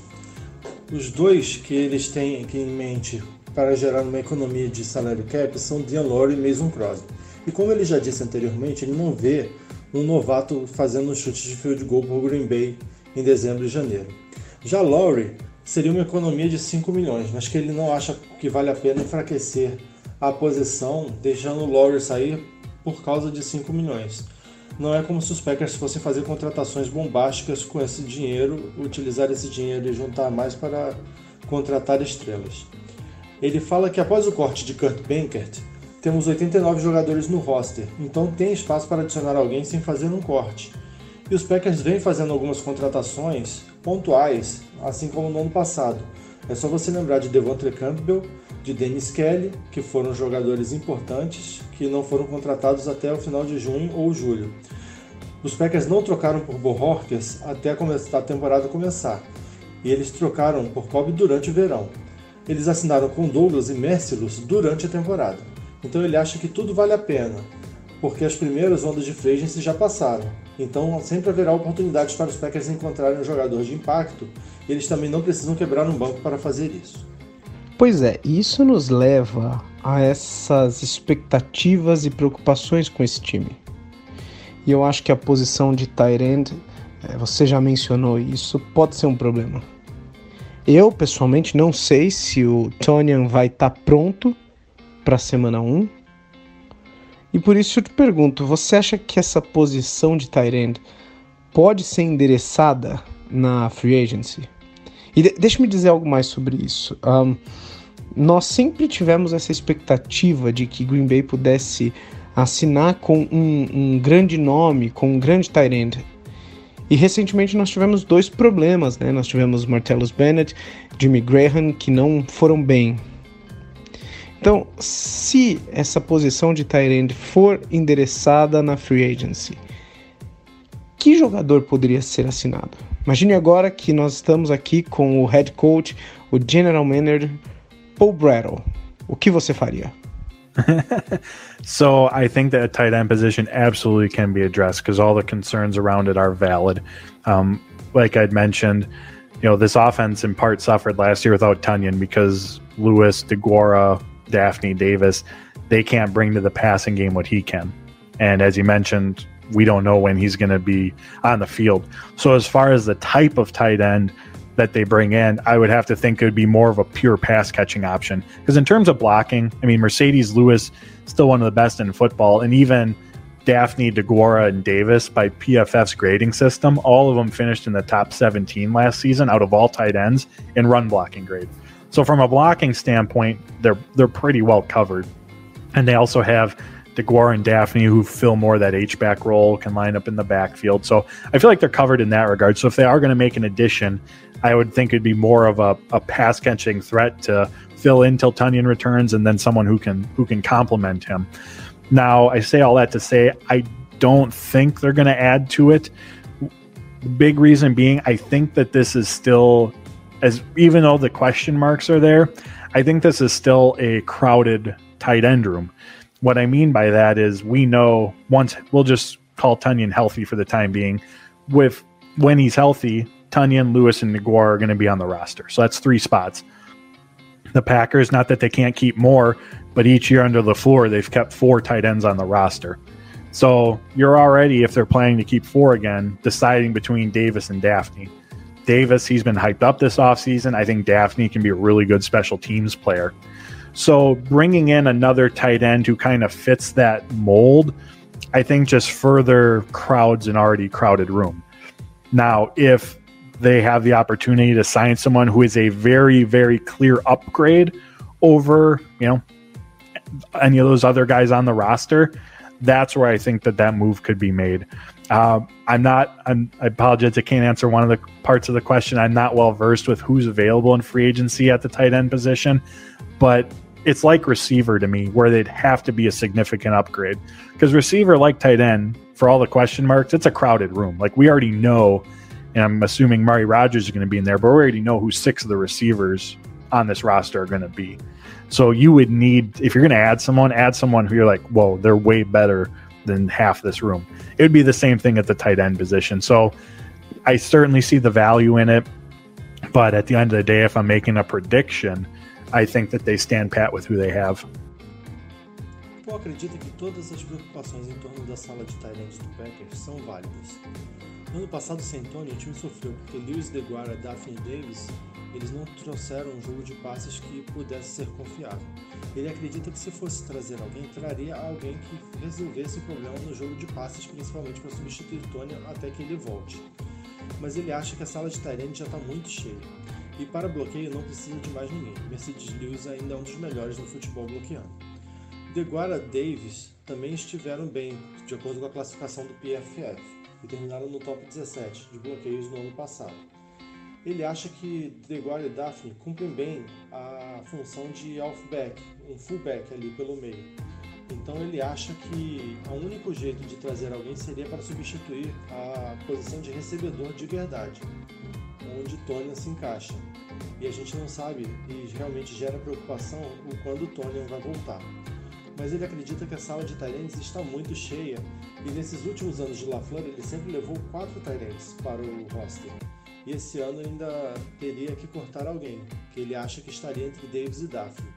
Os dois que eles têm aqui em mente para gerar uma economia de salário cap são Dean Lowry e Mason Crosby. E como ele já disse anteriormente, ele não vê um novato fazendo um chute de field goal por Green Bay em dezembro e janeiro. Já Lowry seria uma economia de 5 milhões, mas que ele não acha que vale a pena enfraquecer a posição, deixando o Lawyer sair por causa de 5 milhões. Não é como se os Packers fossem fazer contratações bombásticas com esse dinheiro, utilizar esse dinheiro e juntar mais para contratar estrelas. Ele fala que após o corte de Kurt Bankert, temos 89 jogadores no roster, então tem espaço para adicionar alguém sem fazer um corte. E os Packers vêm fazendo algumas contratações pontuais, assim como no ano passado. É só você lembrar de Devontre Campbell, de Dennis Kelly, que foram jogadores importantes que não foram contratados até o final de junho ou julho. Os Packers não trocaram por Bohorkes até a temporada começar, e eles trocaram por Cobb durante o verão. Eles assinaram com Douglas e Mercilus durante a temporada. Então ele acha que tudo vale a pena, porque as primeiras ondas de free já passaram. Então sempre haverá oportunidades para os Packers encontrarem um jogador de impacto, e eles também não precisam quebrar um banco para fazer isso. Pois é, isso nos leva a essas expectativas e preocupações com esse time. E eu acho que a posição de Tyrend, é, você já mencionou isso, pode ser um problema. Eu, pessoalmente, não sei se o Tonian vai estar tá pronto para a semana 1. E por isso eu te pergunto, você acha que essa posição de Tyrend pode ser endereçada na free agency? E de deixa-me dizer algo mais sobre isso. Um, nós sempre tivemos essa expectativa de que Green Bay pudesse assinar com um, um grande nome, com um grande tight end. E recentemente nós tivemos dois problemas, né? Nós tivemos Martellus Bennett, Jimmy Graham, que não foram bem. Então, se essa posição de tight end for endereçada na free agency, que jogador poderia ser assinado? Imagine agora que nós estamos aqui com o head coach, o general manager Paul Brattle, o que você faria? so I think that a tight end position absolutely can be addressed because all the concerns around it are valid. Um, like I'd mentioned, you know, this offense in part suffered last year without Tunyon because Lewis, DeGuara, Daphne, Davis, they can't bring to the passing game what he can. And as you mentioned, we don't know when he's going to be on the field. So as far as the type of tight end, that they bring in, I would have to think it would be more of a pure pass catching option. Because in terms of blocking, I mean, Mercedes Lewis still one of the best in football, and even Daphne, DeGuara, and Davis by PFF's grading system, all of them finished in the top 17 last season out of all tight ends in run blocking grade. So from a blocking standpoint, they're they're pretty well covered, and they also have DeGuara and Daphne who fill more that H back role, can line up in the backfield. So I feel like they're covered in that regard. So if they are going to make an addition, I would think it'd be more of a, a pass catching threat to fill in till Tunyon returns, and then someone who can who can complement him. Now, I say all that to say I don't think they're going to add to it. Big reason being, I think that this is still, as even though the question marks are there, I think this is still a crowded tight end room. What I mean by that is we know once we'll just call Tunyon healthy for the time being. With when he's healthy, Tunyon, Lewis, and Naguar are going to be on the roster. So that's three spots. The Packers, not that they can't keep more, but each year under the floor, they've kept four tight ends on the roster. So you're already, if they're planning to keep four again, deciding between Davis and Daphne. Davis, he's been hyped up this offseason. I think Daphne can be a really good special teams player. So bringing in another tight end who kind of fits that mold, I think just further crowds an already crowded room. Now, if they have the opportunity to sign someone who is a very, very clear upgrade over, you know, any of those other guys on the roster, that's where I think that that move could be made. Uh, I'm not. I'm, I apologize. I can't answer one of the parts of the question. I'm not well versed with who's available in free agency at the tight end position, but it's like receiver to me, where they'd have to be a significant upgrade. Because receiver, like tight end, for all the question marks, it's a crowded room. Like we already know and I'm assuming Murray Rogers is going to be in there, but we already know who six of the receivers on this roster are going to be. So you would need, if you're going to add someone, add someone who you're like, whoa, they're way better than half this room. It would be the same thing at the tight end position. So I certainly see the value in it. But at the end of the day, if I'm making a prediction, I think that they stand pat with who they have. Paul acredita que todas as preocupações em torno da sala de do Packers são válidas. No ano passado, sem Antônio, o time sofreu porque Lewis DeGuara e Daphne Davis eles não trouxeram um jogo de passes que pudesse ser confiável. Ele acredita que se fosse trazer alguém, traria alguém que resolvesse o problema no jogo de passes, principalmente para substituir Tony até que ele volte. Mas ele acha que a sala de Tyrant já está muito cheia. E para bloqueio não precisa de mais ninguém. Mercedes Lewis ainda é um dos melhores no futebol bloqueando. DeGuara Davis também estiveram bem, de acordo com a classificação do PFF, e terminaram no top 17 de bloqueios no ano passado. Ele acha que DeGuara e Daphne cumprem bem a função de halfback, um fullback ali pelo meio. Então ele acha que o único jeito de trazer alguém seria para substituir a posição de recebedor de verdade, onde Tony se encaixa. E a gente não sabe e realmente gera preocupação o quando Tony vai voltar mas ele acredita que a sala de Tyrants está muito cheia e nesses últimos anos de LaFleur ele sempre levou quatro Tyrants para o roster. E esse ano ainda teria que cortar alguém, que ele acha que estaria entre Davis e Daphne.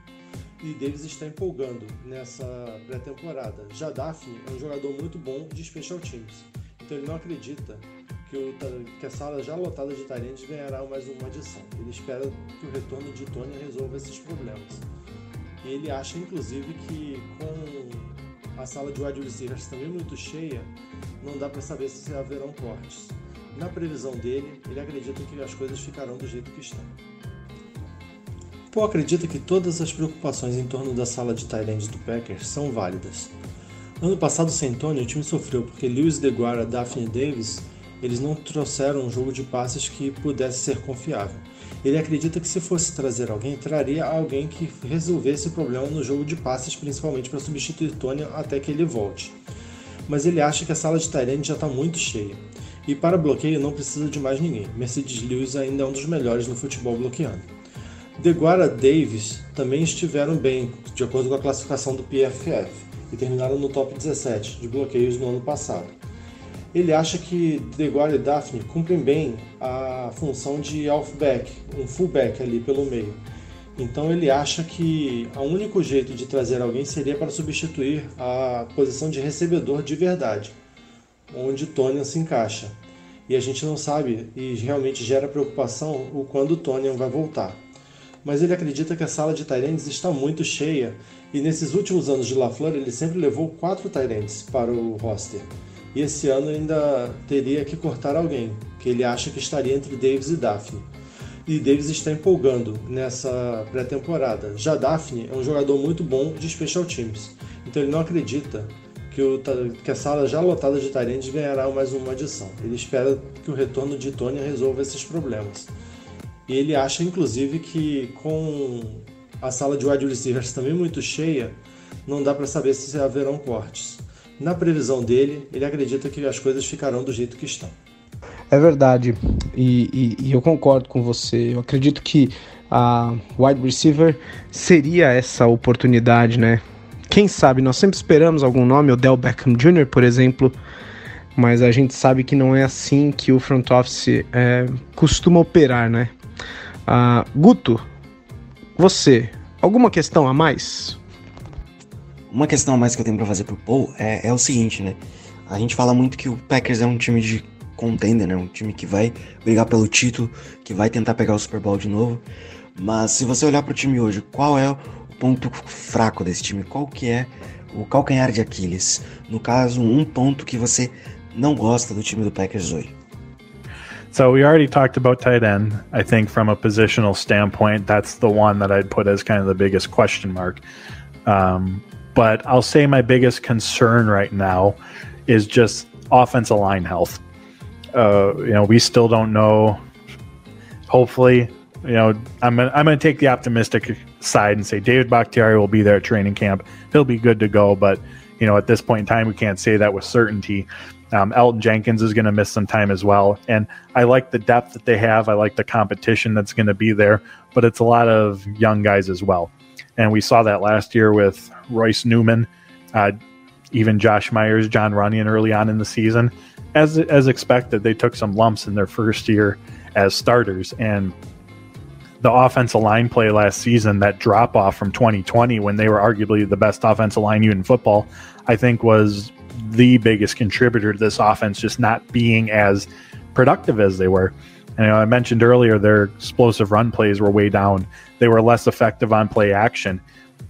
E Davis está empolgando nessa pré-temporada. Já Daphne é um jogador muito bom de special teams, então ele não acredita que, o, que a sala já lotada de Tyrants ganhará mais uma adição. Ele espera que o retorno de Tony resolva esses problemas. Ele acha, inclusive, que com a sala de wide receivers também muito cheia, não dá para saber se haverão cortes. Na previsão dele, ele acredita que as coisas ficarão do jeito que estão. Paul acredita que todas as preocupações em torno da sala de Tyrants do Packers são válidas. Ano passado, sem Tony, o time sofreu porque Lewis DeGuara e Daphne Davis eles não trouxeram um jogo de passes que pudesse ser confiável. Ele acredita que se fosse trazer alguém, traria alguém que resolvesse o problema no jogo de passes, principalmente para substituir Tony até que ele volte. Mas ele acha que a sala de Tyrande já está muito cheia. E para bloqueio não precisa de mais ninguém. Mercedes Lewis ainda é um dos melhores no futebol bloqueando. DeGuara Davis também estiveram bem, de acordo com a classificação do PFF, e terminaram no top 17 de bloqueios no ano passado. Ele acha que DeGuara e Daphne cumprem bem a função de halfback, um fullback ali pelo meio. Então ele acha que o único jeito de trazer alguém seria para substituir a posição de recebedor de verdade, onde Tony se encaixa. E a gente não sabe e realmente gera preocupação o quando Tony vai voltar. Mas ele acredita que a sala de Tyrants está muito cheia e nesses últimos anos de LaFleur ele sempre levou quatro Tyrants para o roster e esse ano ainda teria que cortar alguém, que ele acha que estaria entre Davis e Daphne. E Davis está empolgando nessa pré-temporada. Já Daphne é um jogador muito bom de special teams, então ele não acredita que, o, que a sala já lotada de Tyrants ganhará mais uma adição. Ele espera que o retorno de Tony resolva esses problemas. E ele acha, inclusive, que com a sala de wide receivers também muito cheia, não dá para saber se haverão cortes. Na previsão dele, ele acredita que as coisas ficarão do jeito que estão. É verdade, e, e, e eu concordo com você. Eu acredito que a wide receiver seria essa oportunidade, né? Quem sabe, nós sempre esperamos algum nome, o Del Beckham Jr., por exemplo, mas a gente sabe que não é assim que o front office é, costuma operar, né? Uh, Guto, você, alguma questão a mais? Uma questão a mais que eu tenho para fazer pro Paul é, é o seguinte, né? A gente fala muito que o Packers é um time de contender, né? Um time que vai brigar pelo título, que vai tentar pegar o Super Bowl de novo. Mas se você olhar pro time hoje, qual é o ponto fraco desse time? Qual que é o calcanhar de Aquiles? No caso, um ponto que você não gosta do time do Packers hoje. So we already talked about tight end. I think from a positional standpoint, that's the one that I'd put as kind of the biggest question mark. Um, But I'll say my biggest concern right now is just offensive line health. Uh, you know, we still don't know. Hopefully, you know, I'm gonna, I'm going to take the optimistic side and say David Bakhtiari will be there at training camp. He'll be good to go, but you know, at this point in time, we can't say that with certainty. Um, Elton Jenkins is going to miss some time as well. And I like the depth that they have. I like the competition that's going to be there, but it's a lot of young guys as well. And we saw that last year with Royce Newman, uh, even Josh Myers, John Runyon early on in the season. As, as expected, they took some lumps in their first year as starters. And the offensive line play last season, that drop off from 2020 when they were arguably the best offensive line unit in football, I think was the biggest contributor to this offense just not being as productive as they were. And I mentioned earlier their explosive run plays were way down. They were less effective on play action.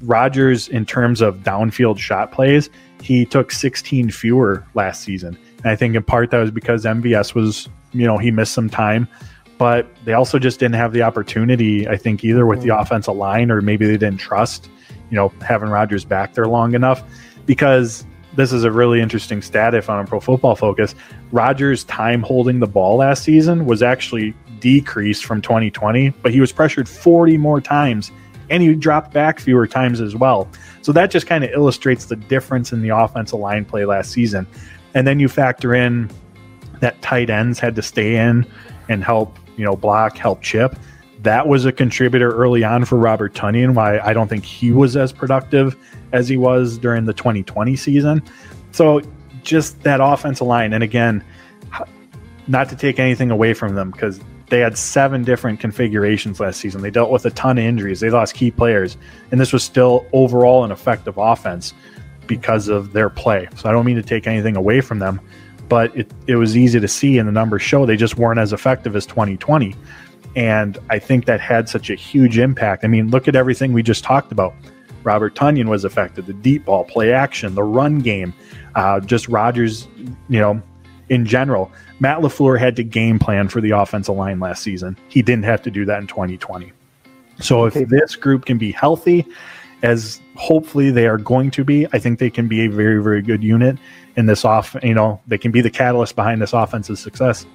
Rodgers, in terms of downfield shot plays, he took 16 fewer last season. And I think in part that was because MVS was, you know, he missed some time, but they also just didn't have the opportunity, I think, either with the mm-hmm. offensive line or maybe they didn't trust, you know, having Rodgers back there long enough because this is a really interesting stat if on Pro Football Focus. Rodgers' time holding the ball last season was actually decreased from 2020, but he was pressured 40 more times and he dropped back fewer times as well. So that just kind of illustrates the difference in the offensive line play last season. And then you factor in that tight ends had to stay in and help, you know, block, help chip. That was a contributor early on for Robert Tunyon, why I don't think he was as productive as he was during the 2020 season. So just that offensive line, and again, not to take anything away from them because they had seven different configurations last season. They dealt with a ton of injuries. They lost key players, and this was still overall an effective offense because of their play. So I don't mean to take anything away from them, but it, it was easy to see, and the numbers show they just weren't as effective as 2020. And I think that had such a huge impact. I mean, look at everything we just talked about. Robert Tunyon was affected, The deep ball, play action, the run game, uh, just Rogers, you know, in general. Matt LaFleur had to game plan for the offensive line last season. He didn't have to do that in 2020. So if this group can be healthy, as hopefully they are going to be, I think they can be a very, very good unit in this off. You know, they can be the catalyst behind this offense's success.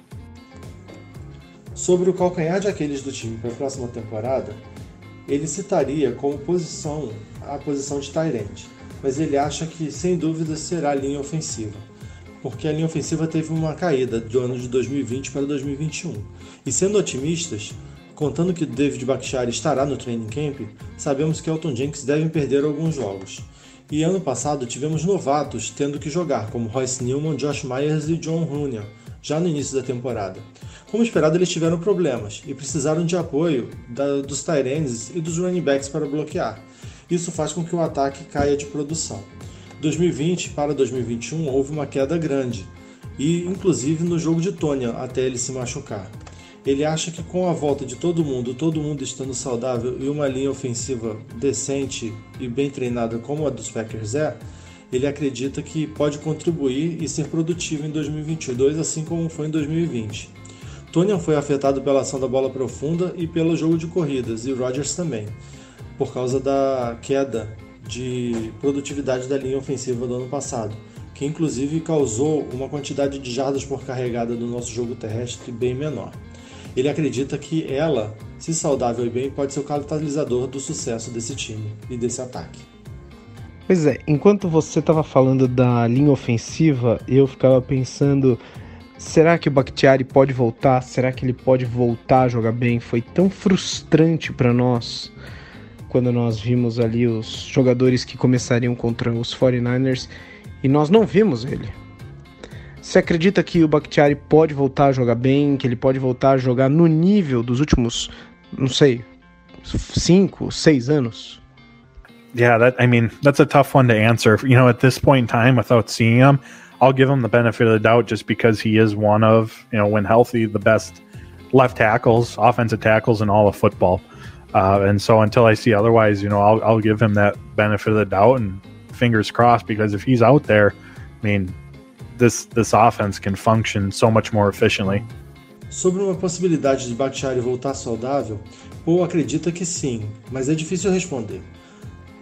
Sobre o calcanhar de Aquiles do time para a próxima temporada, ele citaria como posição a posição de Tyrant, mas ele acha que sem dúvida será a linha ofensiva, porque a linha ofensiva teve uma caída do ano de 2020 para 2021. E sendo otimistas, contando que David Bakhtiari estará no training camp, sabemos que Elton Jenkins devem perder alguns jogos. E ano passado tivemos novatos tendo que jogar, como Royce Newman, Josh Myers e John Runyan, já no início da temporada. Como esperado, eles tiveram problemas e precisaram de apoio da, dos Tyrands e dos running backs para bloquear. Isso faz com que o ataque caia de produção. 2020 para 2021 houve uma queda grande, e inclusive no jogo de Tônia até ele se machucar. Ele acha que com a volta de todo mundo, todo mundo estando saudável e uma linha ofensiva decente e bem treinada como a dos Packers é, ele acredita que pode contribuir e ser produtivo em 2022, assim como foi em 2020. Tonian foi afetado pela ação da bola profunda e pelo jogo de corridas, e Rodgers também, por causa da queda de produtividade da linha ofensiva do ano passado, que inclusive causou uma quantidade de jardas por carregada do nosso jogo terrestre bem menor. Ele acredita que ela, se saudável e bem, pode ser o catalisador do sucesso desse time e desse ataque. Pois é, enquanto você estava falando da linha ofensiva, eu ficava pensando: será que o Bakhtiari pode voltar? Será que ele pode voltar a jogar bem? Foi tão frustrante para nós quando nós vimos ali os jogadores que começariam contra os 49ers e nós não vimos ele. Você acredita que o Bakhtiari pode voltar a jogar bem, que ele pode voltar a jogar no nível dos últimos, não sei, cinco, seis anos? Yeah, that I mean that's a tough one to answer. You know, at this point in time, without seeing him, I'll give him the benefit of the doubt just because he is one of you know, when healthy, the best left tackles, offensive tackles in all of football. Uh, and so until I see otherwise, you know, I'll, I'll give him that benefit of the doubt and fingers crossed because if he's out there, I mean, this this offense can function so much more efficiently. Sobre uma possibilidade de Bakhtiari voltar saudável, Paul acredita que sim, mas é difícil responder.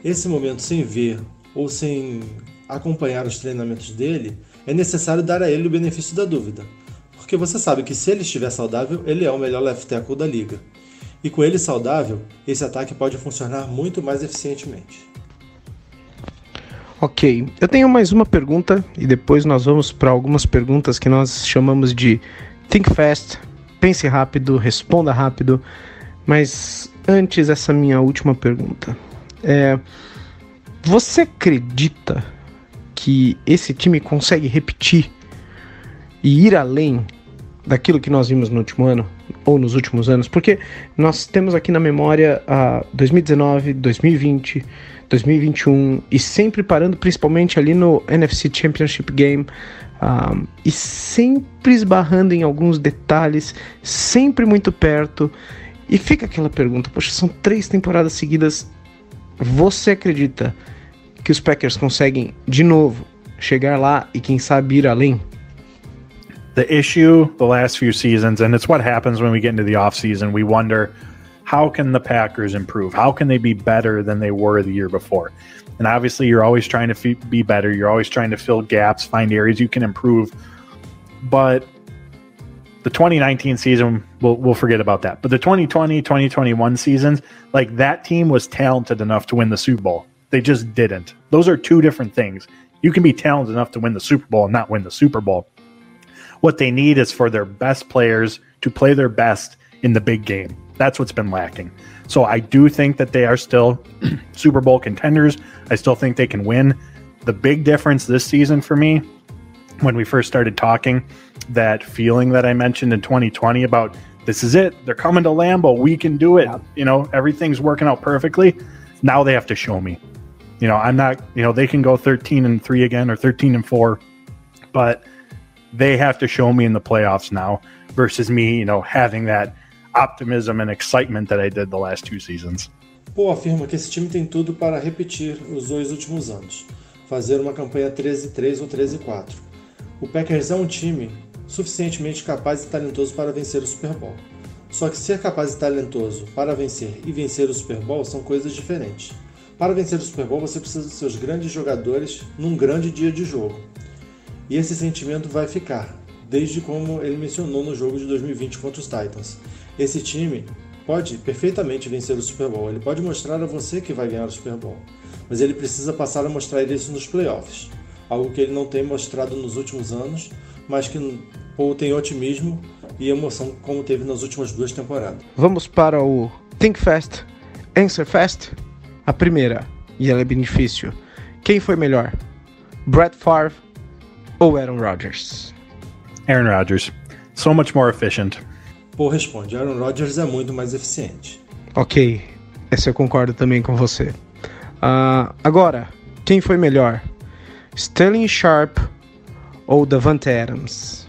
Esse momento sem ver ou sem acompanhar os treinamentos dele, é necessário dar a ele o benefício da dúvida, porque você sabe que se ele estiver saudável, ele é o melhor left tackle da liga. E com ele saudável, esse ataque pode funcionar muito mais eficientemente. Ok, eu tenho mais uma pergunta e depois nós vamos para algumas perguntas que nós chamamos de Think Fast, pense rápido, responda rápido. Mas antes, essa minha última pergunta. É, você acredita que esse time consegue repetir e ir além daquilo que nós vimos no último ano ou nos últimos anos? Porque nós temos aqui na memória a 2019, 2020, 2021 e sempre parando principalmente ali no NFC Championship Game um, e sempre esbarrando em alguns detalhes, sempre muito perto. E fica aquela pergunta: poxa, são três temporadas seguidas. Você acredita que os Packers conseguem de novo chegar lá e quem sabe ir além? The issue the last few seasons, and it's what happens when we get into the offseason, we wonder how can the Packers improve? How can they be better than they were the year before? And obviously, you're always trying to be better. You're always trying to fill gaps, find areas you can improve. But the 2019 season, we'll, we'll forget about that. But the 2020, 2021 seasons, like that team was talented enough to win the Super Bowl. They just didn't. Those are two different things. You can be talented enough to win the Super Bowl and not win the Super Bowl. What they need is for their best players to play their best in the big game. That's what's been lacking. So I do think that they are still Super Bowl contenders. I still think they can win. The big difference this season for me, when we first started talking, that feeling that I mentioned in 2020 about this is it, they're coming to Lambo, we can do it. You know, everything's working out perfectly. Now they have to show me. You know, I'm not, you know, they can go 13 and 3 again or 13 and 4, but they have to show me in the playoffs now versus me, you know, having that optimism and excitement that I did the last two seasons. Pô afirma que esse time tem tudo para repetir os dois últimos anos, fazer uma campanha 13-3 ou 13-4. O Packers é um time suficientemente capaz e talentoso para vencer o Super Bowl. Só que ser capaz e talentoso para vencer e vencer o Super Bowl são coisas diferentes. Para vencer o Super Bowl, você precisa dos seus grandes jogadores num grande dia de jogo. E esse sentimento vai ficar, desde como ele mencionou no jogo de 2020 contra os Titans. Esse time pode perfeitamente vencer o Super Bowl, ele pode mostrar a você que vai ganhar o Super Bowl, mas ele precisa passar a mostrar isso nos playoffs, algo que ele não tem mostrado nos últimos anos, mas que tem otimismo e emoção como teve nas últimas duas temporadas. Vamos para o Think Fast, Answer Fast. A primeira, e ela é bem difícil. Quem foi melhor? Brett Favre ou Aaron Rodgers? Aaron Rodgers, so much more efficient. Paul responde: Aaron Rodgers é muito mais eficiente. Ok, essa eu concordo também com você. Uh, agora, quem foi melhor? Sterling Sharp ou Davante Adams?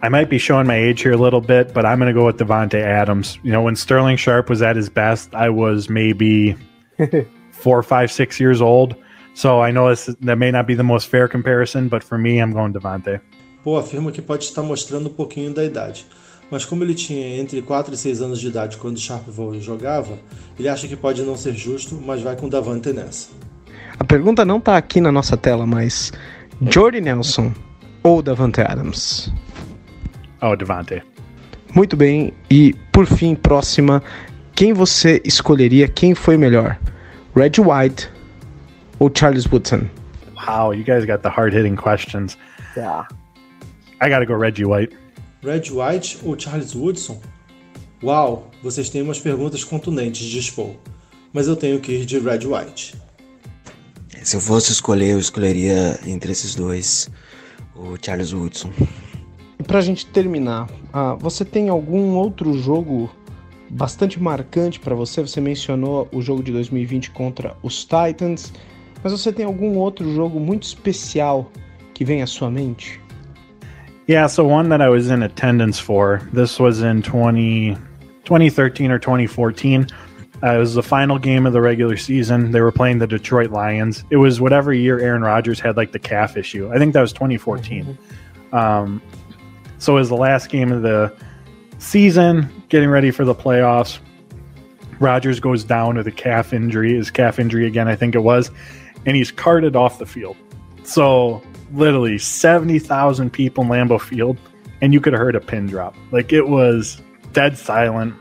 I might be showing my age here a little bit, but I'm going to go with Devonte Adams. You know, when Sterling Sharp was at his best, I was maybe four, five, six years old. So I know this, that may not be the most fair comparison, but for me, I'm going Devonte. Paul afirma que pode estar mostrando um pouquinho da idade, mas como ele tinha entre 4 e 6 anos de idade quando Sharp jogava, ele acha que pode não ser justo, mas vai com Davante nessa. A pergunta não está aqui na nossa tela, mas Jordy Nelson ou Davante Adams? Oh, Devonte. Muito bem, e por fim, próxima, quem você escolheria? Quem foi melhor? Red White ou Charles Woodson? Wow, you guys got the hard hitting questions. Yeah. I got to go Reggie White. Red White ou Charles Woodson? Uau, vocês têm umas perguntas contundentes, diz Paul. Mas eu tenho que ir de Red White. Se eu fosse escolher, eu escolheria entre esses dois o Charles Woodson. E pra gente terminar, ah, você tem algum outro jogo bastante marcante para você? Você mencionou o jogo de 2020 contra os Titans, mas você tem algum outro jogo muito especial que vem à sua mente? Yeah, so one that I was in attendance for, this was in 20, 2013 or 2014. Uh, it was the final game of the regular season. They were playing the Detroit Lions. It was whatever year Aaron Rodgers had like the calf issue. I think that was 2014. Um, so it was the last game of the season, getting ready for the playoffs. Rodgers goes down with a calf injury, his calf injury again, I think it was, and he's carted off the field. So literally 70,000 people in Lambeau Field, and you could have heard a pin drop. Like it was dead silent.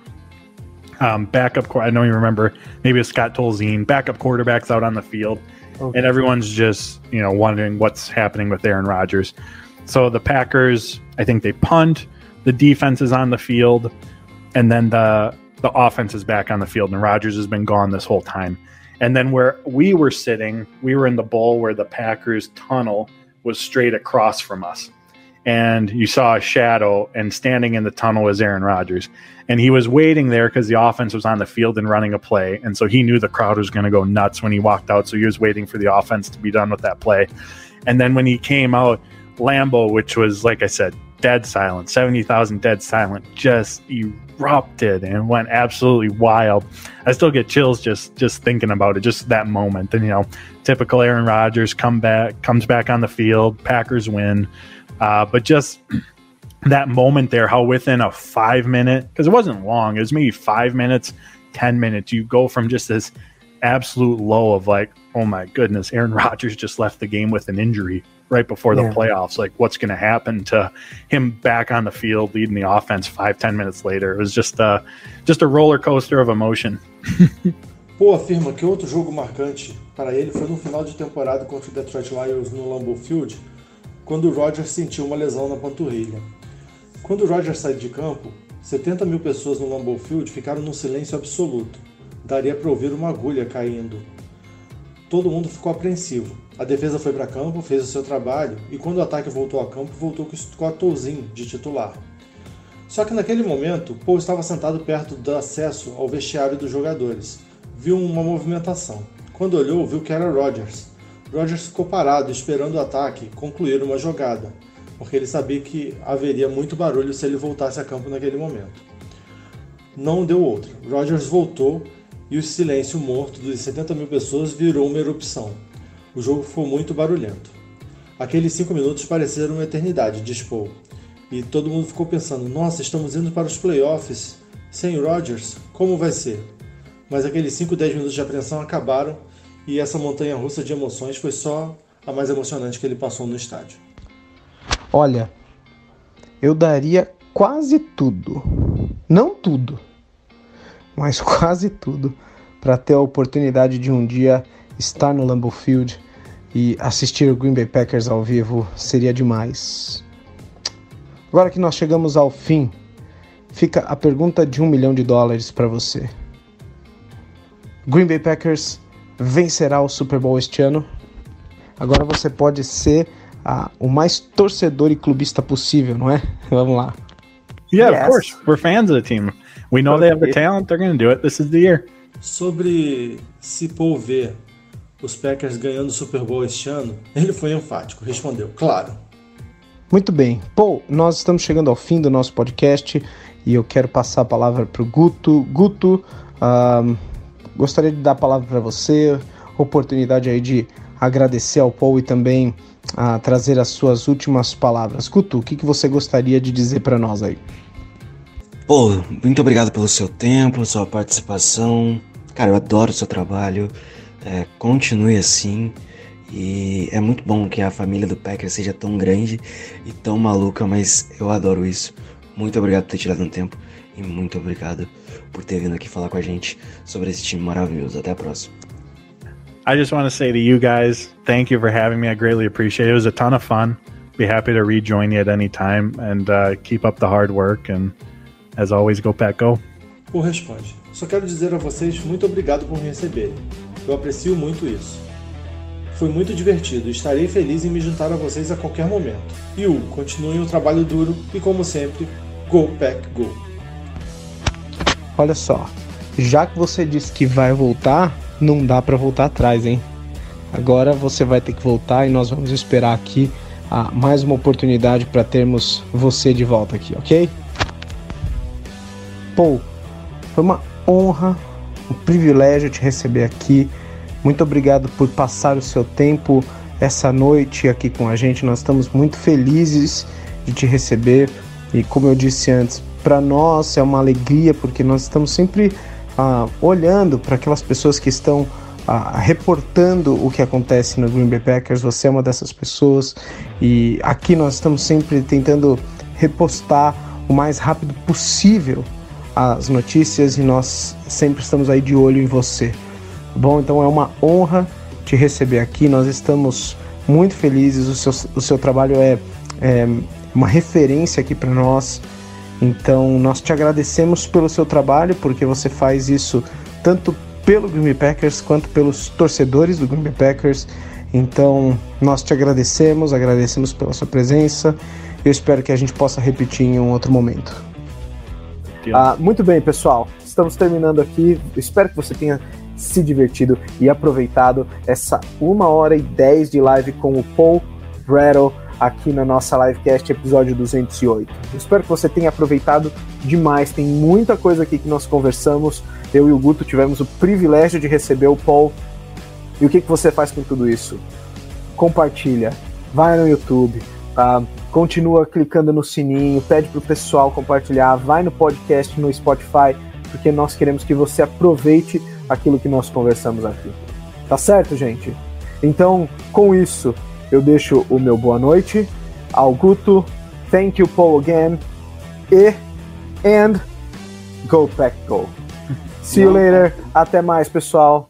Um, backup, I don't even remember. Maybe it was Scott Tolzien. Backup quarterbacks out on the field, and everyone's just you know wondering what's happening with Aaron Rodgers. So the Packers, I think they punt. The defense is on the field, and then the the offense is back on the field, and Rodgers has been gone this whole time. And then where we were sitting, we were in the bowl where the Packers tunnel was straight across from us. And you saw a shadow, and standing in the tunnel was Aaron Rodgers. And he was waiting there because the offense was on the field and running a play. And so he knew the crowd was going to go nuts when he walked out. So he was waiting for the offense to be done with that play. And then when he came out, Lambo, which was, like I said, dead silent, 70,000 dead silent, just erupted and went absolutely wild. I still get chills just just thinking about it, just that moment. And you know, typical Aaron Rodgers come back comes back on the field, Packers win. Uh, but just that moment there, how within a five minute, because it wasn't long, it was maybe five minutes, 10 minutes, you go from just this absolute low of like, oh my goodness, Aaron Rodgers just left the game with an injury right before the Yeah. playoffs. Like, what's going to happen to him back on the field leading the offense five, 10 minutes later? It was just a, just a roller coaster of emotion. Poe afirma que outro jogo marcante para ele foi no final de temporada contra o Detroit Lions no Lambeau Field, quando o Rodgers sentiu uma lesão na panturrilha. Quando o Rodgers saiu de campo, 70 mil pessoas no Lambeau Field ficaram num silêncio absoluto. Daria para ouvir uma agulha caindo. Todo mundo ficou apreensivo. A defesa foi para campo, fez o seu trabalho e quando o ataque voltou a campo, voltou com o Scott Tolzien de titular. Só que naquele momento, Paul estava sentado perto do acesso ao vestiário dos jogadores. Viu uma movimentação. Quando olhou, viu que era Rodgers. Rodgers ficou parado, esperando o ataque concluir uma jogada, porque ele sabia que haveria muito barulho se ele voltasse a campo naquele momento. Não deu outra. Rodgers voltou e o silêncio morto dos 70 mil pessoas virou uma erupção. O jogo foi muito barulhento. Aqueles cinco minutos pareceram uma eternidade, diz Paul. E todo mundo ficou pensando: nossa, estamos indo para os playoffs sem Rodgers? Como vai ser? Mas aqueles 5, 10 minutos de apreensão acabaram e essa montanha russa de emoções foi só a mais emocionante que ele passou no estádio. Olha, eu daria quase tudo. Não tudo, mas quase tudo para ter a oportunidade de um dia estar no Lambeau Field e assistir o Green Bay Packers ao vivo seria demais. Agora que nós chegamos ao fim, fica a pergunta de um milhão de dólares para você. Green Bay Packers vencerá o Super Bowl este ano? Agora você pode ser ah, o mais torcedor e clubista possível, não é? Vamos lá. Yeah, Yes. of course. We're fans of the team. We know they have the talent. They're going to do it. This is the year. Sobre se Paul vê os Packers ganhando o Super Bowl este ano, ele foi enfático, respondeu: claro. Muito bem. Paul, nós estamos chegando ao fim do nosso podcast e eu quero passar a palavra para o Guto. Guto, ahn, gostaria de dar a palavra para você, oportunidade aí de agradecer ao Paul e também ah, trazer as suas últimas palavras. Guto, o que, que você gostaria de dizer para nós aí? Pô, muito obrigado pelo seu tempo, sua participação. Cara, eu adoro o seu trabalho. É, continue assim. E é muito bom que a família do Packers seja tão grande e tão maluca, mas eu adoro isso. Muito obrigado por ter tirado um tempo e muito obrigado por ter vindo aqui falar com a gente sobre esse time maravilhoso. Até a próxima. I just want to say to you guys, thank you for having me. I greatly appreciate it. It was a ton of fun. Be happy to rejoin you at any time and uh, keep up the hard work. And as always, go Pack Go. Paul responde: Só quero dizer a vocês muito obrigado por me receberem. Eu aprecio muito isso. Foi muito divertido e estarei feliz em me juntar a vocês a qualquer momento. E Hugo, continuem o trabalho duro e, como sempre, Go Pack Go! Olha só, já que você disse que vai voltar, não dá para voltar atrás, hein? Agora você vai ter que voltar e nós vamos esperar aqui ah, mais uma oportunidade para termos você de volta aqui, ok? Paul, foi uma honra, um privilégio te receber aqui. Muito obrigado por passar o seu tempo essa noite aqui com a gente. Nós estamos muito felizes de te receber e, como eu disse antes, para nós é uma alegria porque nós estamos sempre ah, olhando para aquelas pessoas que estão ah, reportando o que acontece no Green Bay Packers. Você é uma dessas pessoas e aqui nós estamos sempre tentando repostar o mais rápido possível as notícias e nós sempre estamos aí de olho em você. Bom, então é uma honra te receber aqui. Nós estamos muito felizes. O seu, o seu trabalho é, é uma referência aqui para nós. Então, nós te agradecemos pelo seu trabalho, porque você faz isso tanto pelo Green Bay Packers quanto pelos torcedores do Green Bay Packers. Então, nós te agradecemos, agradecemos pela sua presença. Eu espero que a gente possa repetir em um outro momento. Ah, muito bem, pessoal. Estamos terminando aqui. Espero que você tenha se divertido e aproveitado essa uma hora e dez de live com o Paul Brattle aqui na nossa livecast episódio 208. espero que você tenha aproveitado demais. Tem muita coisa aqui que nós conversamos. Eu e o Guto tivemos o privilégio de receber o Paul. E o que, que você faz com tudo isso? Compartilha, vai no YouTube, tá? continua clicando no sininho, pede pro pessoal compartilhar, vai no podcast no Spotify, porque nós queremos que você aproveite aquilo que nós conversamos aqui. Tá certo, gente? Então, com isso, eu deixo o meu boa noite ao Guto. Thank you, Paul, again. E, and, go pack go. See you later. Até mais, pessoal.